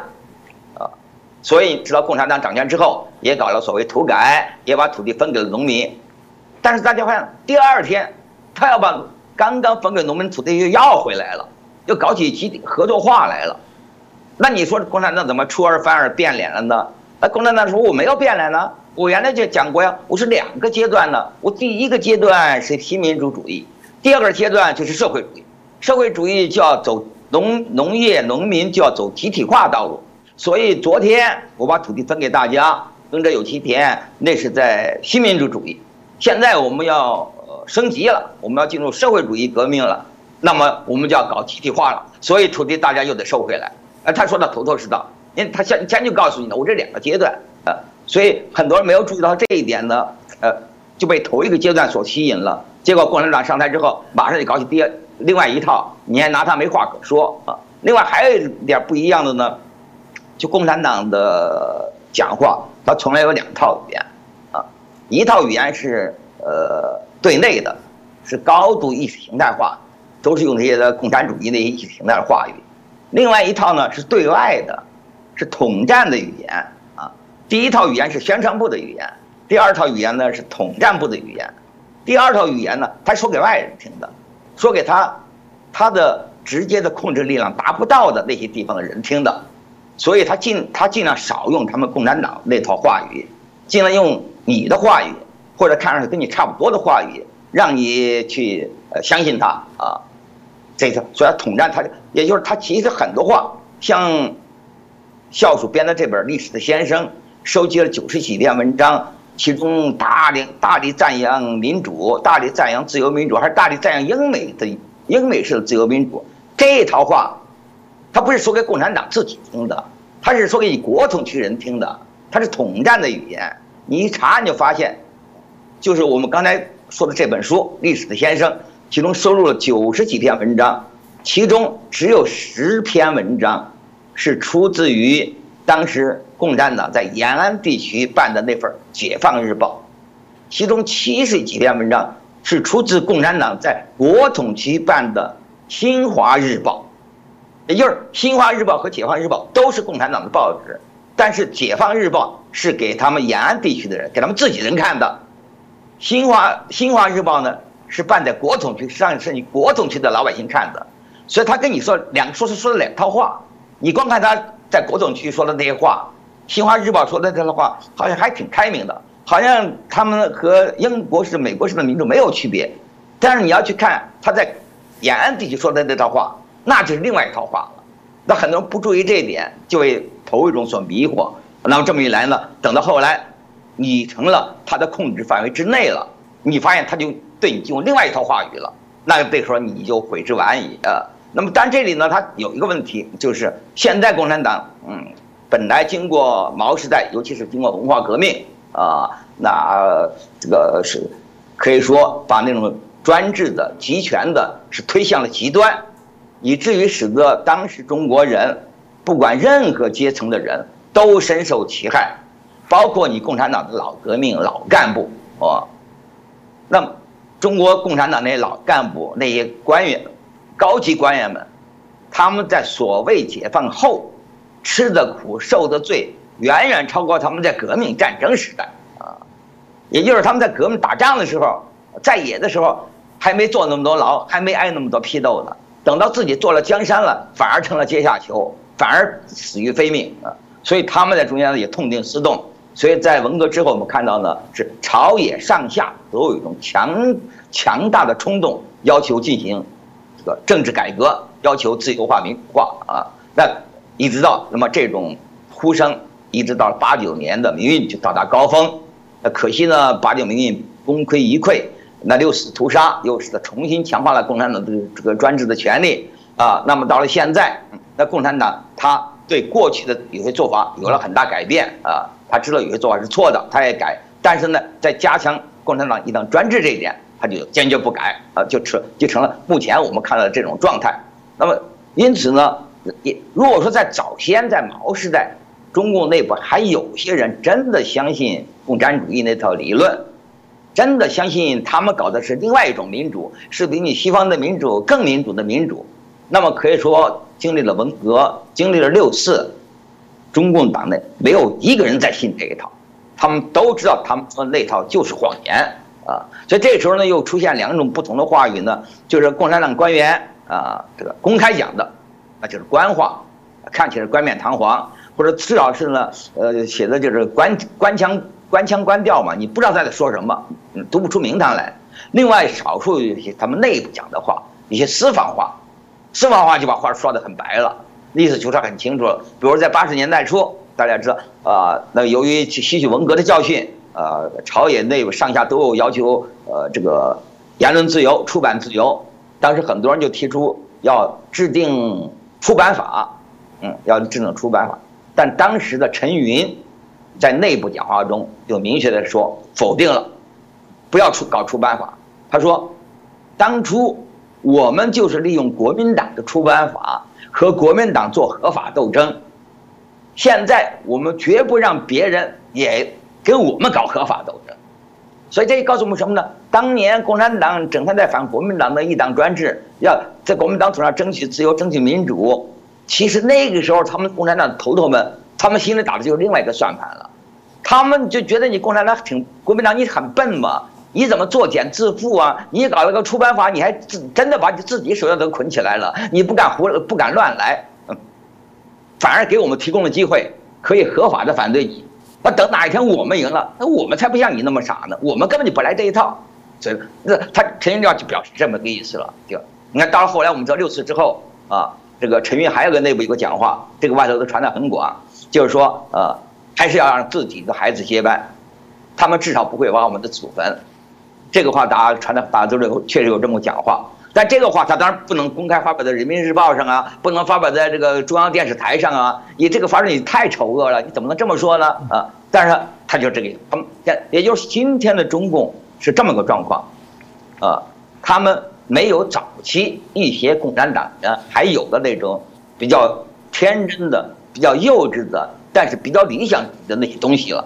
所以直到共产党掌权之后，也搞了所谓土改，也把土地分给了农民。但是大家发现，第二天他要把刚刚分给农民土地又要回来了，又搞起集体合作化来了。那你说共产党怎么出尔反尔变脸了呢？那共产党说我没有变脸呢，我原来就讲过呀，我是两个阶段呢，我第一个阶段是新民主主义。第二个阶段就是社会主义，社会主义就要走农农业农民就要走集体化道路，所以昨天我把土地分给大家，耕者有其田，那是在新民主主义。现在我们要升级了，我们要进入社会主义革命了，那么我们就要搞集体化了，所以土地大家又得收回来。呃，他说的头头是道，因为他先先就告诉你了，我这两个阶段，呃，所以很多人没有注意到这一点呢，呃，就被头一个阶段所吸引了。结果共产党上台之后，马上就搞起第二另外一套，你还拿他没话可说啊。另外还有一点不一样的呢，就共产党的讲话，他从来有两套语言，啊，一套语言是呃对内的，是高度意识形态化，都是用这些的共产主义的意识形态的话语；另外一套呢是对外的，是统战的语言啊。第一套语言是宣传部的语言，第二套语言呢是统战部的语言。第二套语言呢，他说给外人听的，说给他，他的直接的控制力量达不到的那些地方的人听的，所以他尽他尽量少用他们共产党那套话语，尽量用你的话语，或者看上去跟你差不多的话语，让你去呃相信他啊，这个所以统战他，也就是他其实很多话，像，校鼠编的这本《历史的先生》，收集了九十几篇文章。其中大力大力赞扬民主，大力赞扬自由民主，还是大力赞扬英美的英美式的自由民主？这套话，他不是说给共产党自己听的，他是说给你国统区人听的，他是统战的语言。你一查你就发现，就是我们刚才说的这本书《历史的先生》，其中收录了九十几篇文章，其中只有十篇文章是出自于当时。共产党在延安地区办的那份《解放日报》，其中七十几篇文章是出自共产党在国统区办的《新华日报》，也就是《新华日报》和《解放日报》都是共产党的报纸，但是《解放日报》是给他们延安地区的人、给他们自己人看的，《新华》《新华日报》呢是办在国统区，上是你国统区的老百姓看的，所以他跟你说两说是说了两套话，你光看他在国统区说的那些话。新华日报说的这个话好像还挺开明的，好像他们和英国式、美国式的民主没有区别。但是你要去看他在延安地区说的那套话，那就是另外一套话了。那很多人不注意这一点，就会头一种所迷惑。那么这么一来呢，等到后来，你成了他的控制范围之内了，你发现他就对你用另外一套话语了，那这时候你就悔之晚矣啊。那么，但这里呢，它有一个问题，就是现在共产党，嗯，本来经过毛时代，尤其是经过文化革命啊，那这个是可以说把那种专制的、集权的，是推向了极端，以至于使得当时中国人，不管任何阶层的人都深受其害，包括你共产党的老革命、老干部啊。那么，中国共产党那些老干部、那些官员。高级官员们，他们在所谓解放后吃的苦、受的罪，远远超过他们在革命战争时代啊。也就是他们在革命打仗的时候，在野的时候，还没坐那么多牢，还没挨那么多批斗呢。等到自己做了江山了，反而成了阶下囚，反而死于非命啊。所以他们在中间呢也痛定思痛。所以在文革之后，我们看到呢是朝野上下都有一种强强大的冲动，要求进行这个。政治改革要求自由化、民主化啊，那一直到那么这种呼声，一直到八九年的民运就到达高峰，那可惜呢，八九民运功亏一篑，那六四屠杀又使得重新强化了共产党的这个专制的权利啊。那么到了现在，那共产党他对过去的有些做法有了很大改变啊，他知道有些做法是错的，他也改，但是呢，在加强共产党一党专制这一点。他就坚决不改啊，就成就成了目前我们看到的这种状态。那么，因此呢，也如果说在早先在毛时代，中共内部还有些人真的相信共产主义那套理论，真的相信他们搞的是另外一种民主，是比你西方的民主更民主的民主，那么可以说经历了文革，经历了六四，中共党内没有一个人在信这一套，他们都知道他们说那套就是谎言。啊，所以这时候呢，又出现两种不同的话语呢，就是共产党官员啊，这个公开讲的，那就是官话，看起来冠冕堂皇，或者至少是呢，呃，写的就是官官腔官腔官调嘛，你不知道他在说什么，读不出名堂来。另外，少数有些他们内部讲的话，一些私房话，私房话就把话说得很白了，意思就是很清楚了。比如在八十年代初，大家知道啊，那由于吸取文革的教训。呃，朝野内部上下都有要求，呃，这个言论自由、出版自由。当时很多人就提出要制定出版法，嗯，要制定出版法。但当时的陈云在内部讲话中就明确的说否定了，不要出搞出版法。他说，当初我们就是利用国民党的出版法和国民党做合法斗争，现在我们绝不让别人也。跟我们搞合法斗争，所以这告诉我们什么呢？当年共产党整天在反国民党的一党专制，要在国民党头上争取自由、争取民主。其实那个时候，他们共产党头头们，他们心里打的就是另外一个算盘了。他们就觉得你共产党挺国民党，你很笨嘛？你怎么作茧自缚啊？你搞了个出版法，你还自真的把你自己手下都捆起来了？你不敢胡不敢乱来，反而给我们提供了机会，可以合法的反对你。那等哪一天我们赢了，那我们才不像你那么傻呢，我们根本就不来这一套，所以那他陈云亮就表示这么个意思了。就你看，到了后来我们知道六次之后啊，这个陈云还有个内部一个讲话，这个外头都传的很广，就是说呃，还是要让自己的孩子接班，他们至少不会挖我们的祖坟。这个话大家传的大家都有，确实有这么讲话。但这个话他当然不能公开发表在人民日报上啊，不能发表在这个中央电视台上啊。你这个发生你太丑恶了，你怎么能这么说呢？啊，但是他就这个，他们也就是今天的中共是这么个状况，啊，他们没有早期一些共产党人还有的那种比较天真的、比较幼稚的，但是比较理想的那些东西了，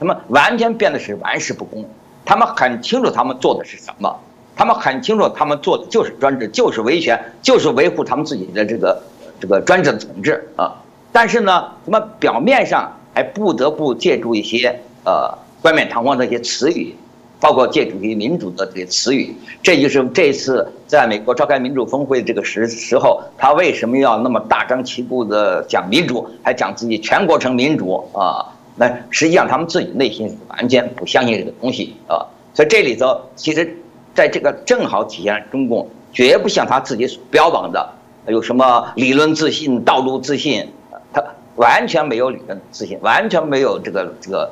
他们完全变得是玩世不恭，他们很清楚他们做的是什么。他们很清楚，他们做的就是专制，就是维权，就是维护他们自己的这个这个专制的统治啊。但是呢，他们表面上还不得不借助一些呃冠冕堂皇的一些词语，包括借助于民主的这些词语。这就是这次在美国召开民主峰会这个时时候，他为什么要那么大张旗鼓的讲民主，还讲自己全国成民主啊？那实际上他们自己内心完全不相信这个东西啊。所以这里头其实。在这个正好体现中共绝不像他自己所标榜的有什么理论自信、道路自信，他完全没有理论自信，完全没有这个这个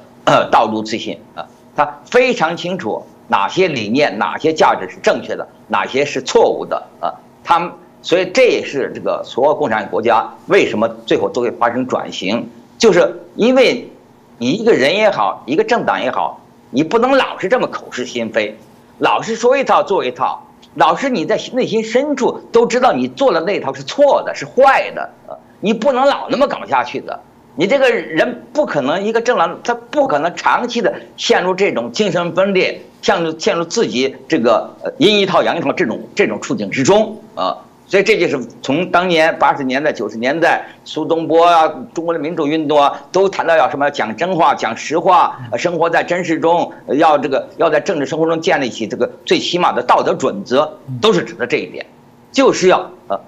道路自信啊，他非常清楚哪些理念、哪些价值是正确的，哪些是错误的啊。他们所以这也是这个所有共产国家为什么最后都会发生转型，就是因为你一个人也好，一个政党也好，你不能老是这么口是心非，老是说一套做一套，老是你在内心深处都知道你做的那套是错的，是坏的啊，你不能老那么搞下去的。你这个人不可能一个政党，他不可能长期的陷入这种精神分裂，陷入陷入自己这个阴一套阳一套这种这种处境之中啊。所以这就是从当年八十年代九十年代苏东坡啊，中国的民主运动啊，都谈到要什么讲真话、讲实话，生活在真实中，要这个要在政治生活中建立起这个最起码的道德准则，都是指的这一点，就是要呃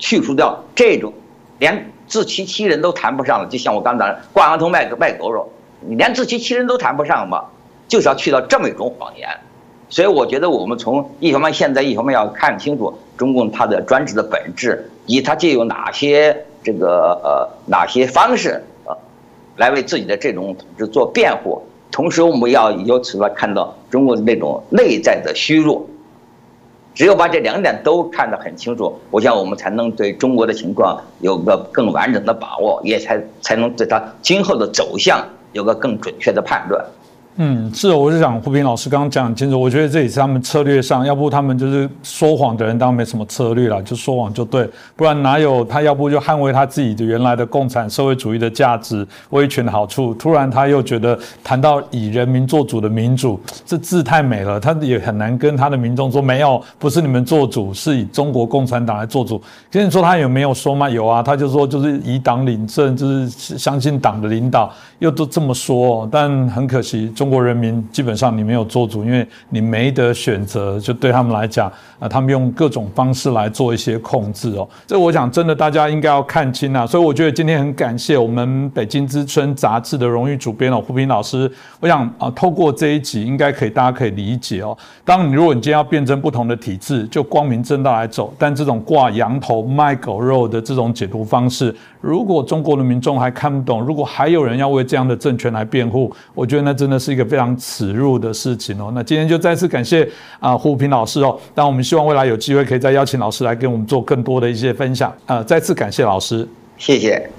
去除掉这种连。自欺欺人都谈不上了，就像我刚才挂羊头卖卖狗肉，你连自欺欺人都谈不上吧，就是要去到这么一种谎言。所以我觉得我们从一方面现在一方面要看清楚中共它的专制的本质，以及它借有哪些这个呃哪些方式呃，来为自己的这种统治做辩护。同时我们要由此来看到中国的那种内在的虚弱。只有把这两点都看得很清楚，我想我们才能对中国的情况有个更完整的把握，也才才能对它今后的走向有个更准确的判断。嗯，是，我是想胡平老师刚刚讲很清楚，我觉得这也是他们策略上，要不他们就是说谎的人，当然没什么策略了，就说谎就对，不然哪有他要不就捍卫他自己的原来的共产社会主义的价值、威权的好处，突然他又觉得谈到以人民做主的民主，这字太美了，他也很难跟他的民众说没有，不是你们做主，是以中国共产党来做主。跟你说他有没有说吗？有啊，他就说就是以党领政，就是相信党的领导，又都这么说，但很可惜中。国人民基本上你没有做主，因为你没得选择，就对他们来讲啊，他们用各种方式来做一些控制哦。这我想真的大家应该要看清啊。所以我觉得今天很感谢我们北京之春杂志的荣誉主编哦胡平老师。我想啊，透过这一集应该可以大家可以理解哦。当你如果你今天要辩证不同的体制，就光明正大来走，但这种挂羊头卖狗肉的这种解读方式，如果中国的民众还看不懂，如果还有人要为这样的政权来辩护，我觉得那真的是一个。非常耻辱的事情哦。那今天就再次感谢啊胡平老师哦。但我们希望未来有机会可以再邀请老师来跟我们做更多的一些分享。呃，再次感谢老师，谢谢。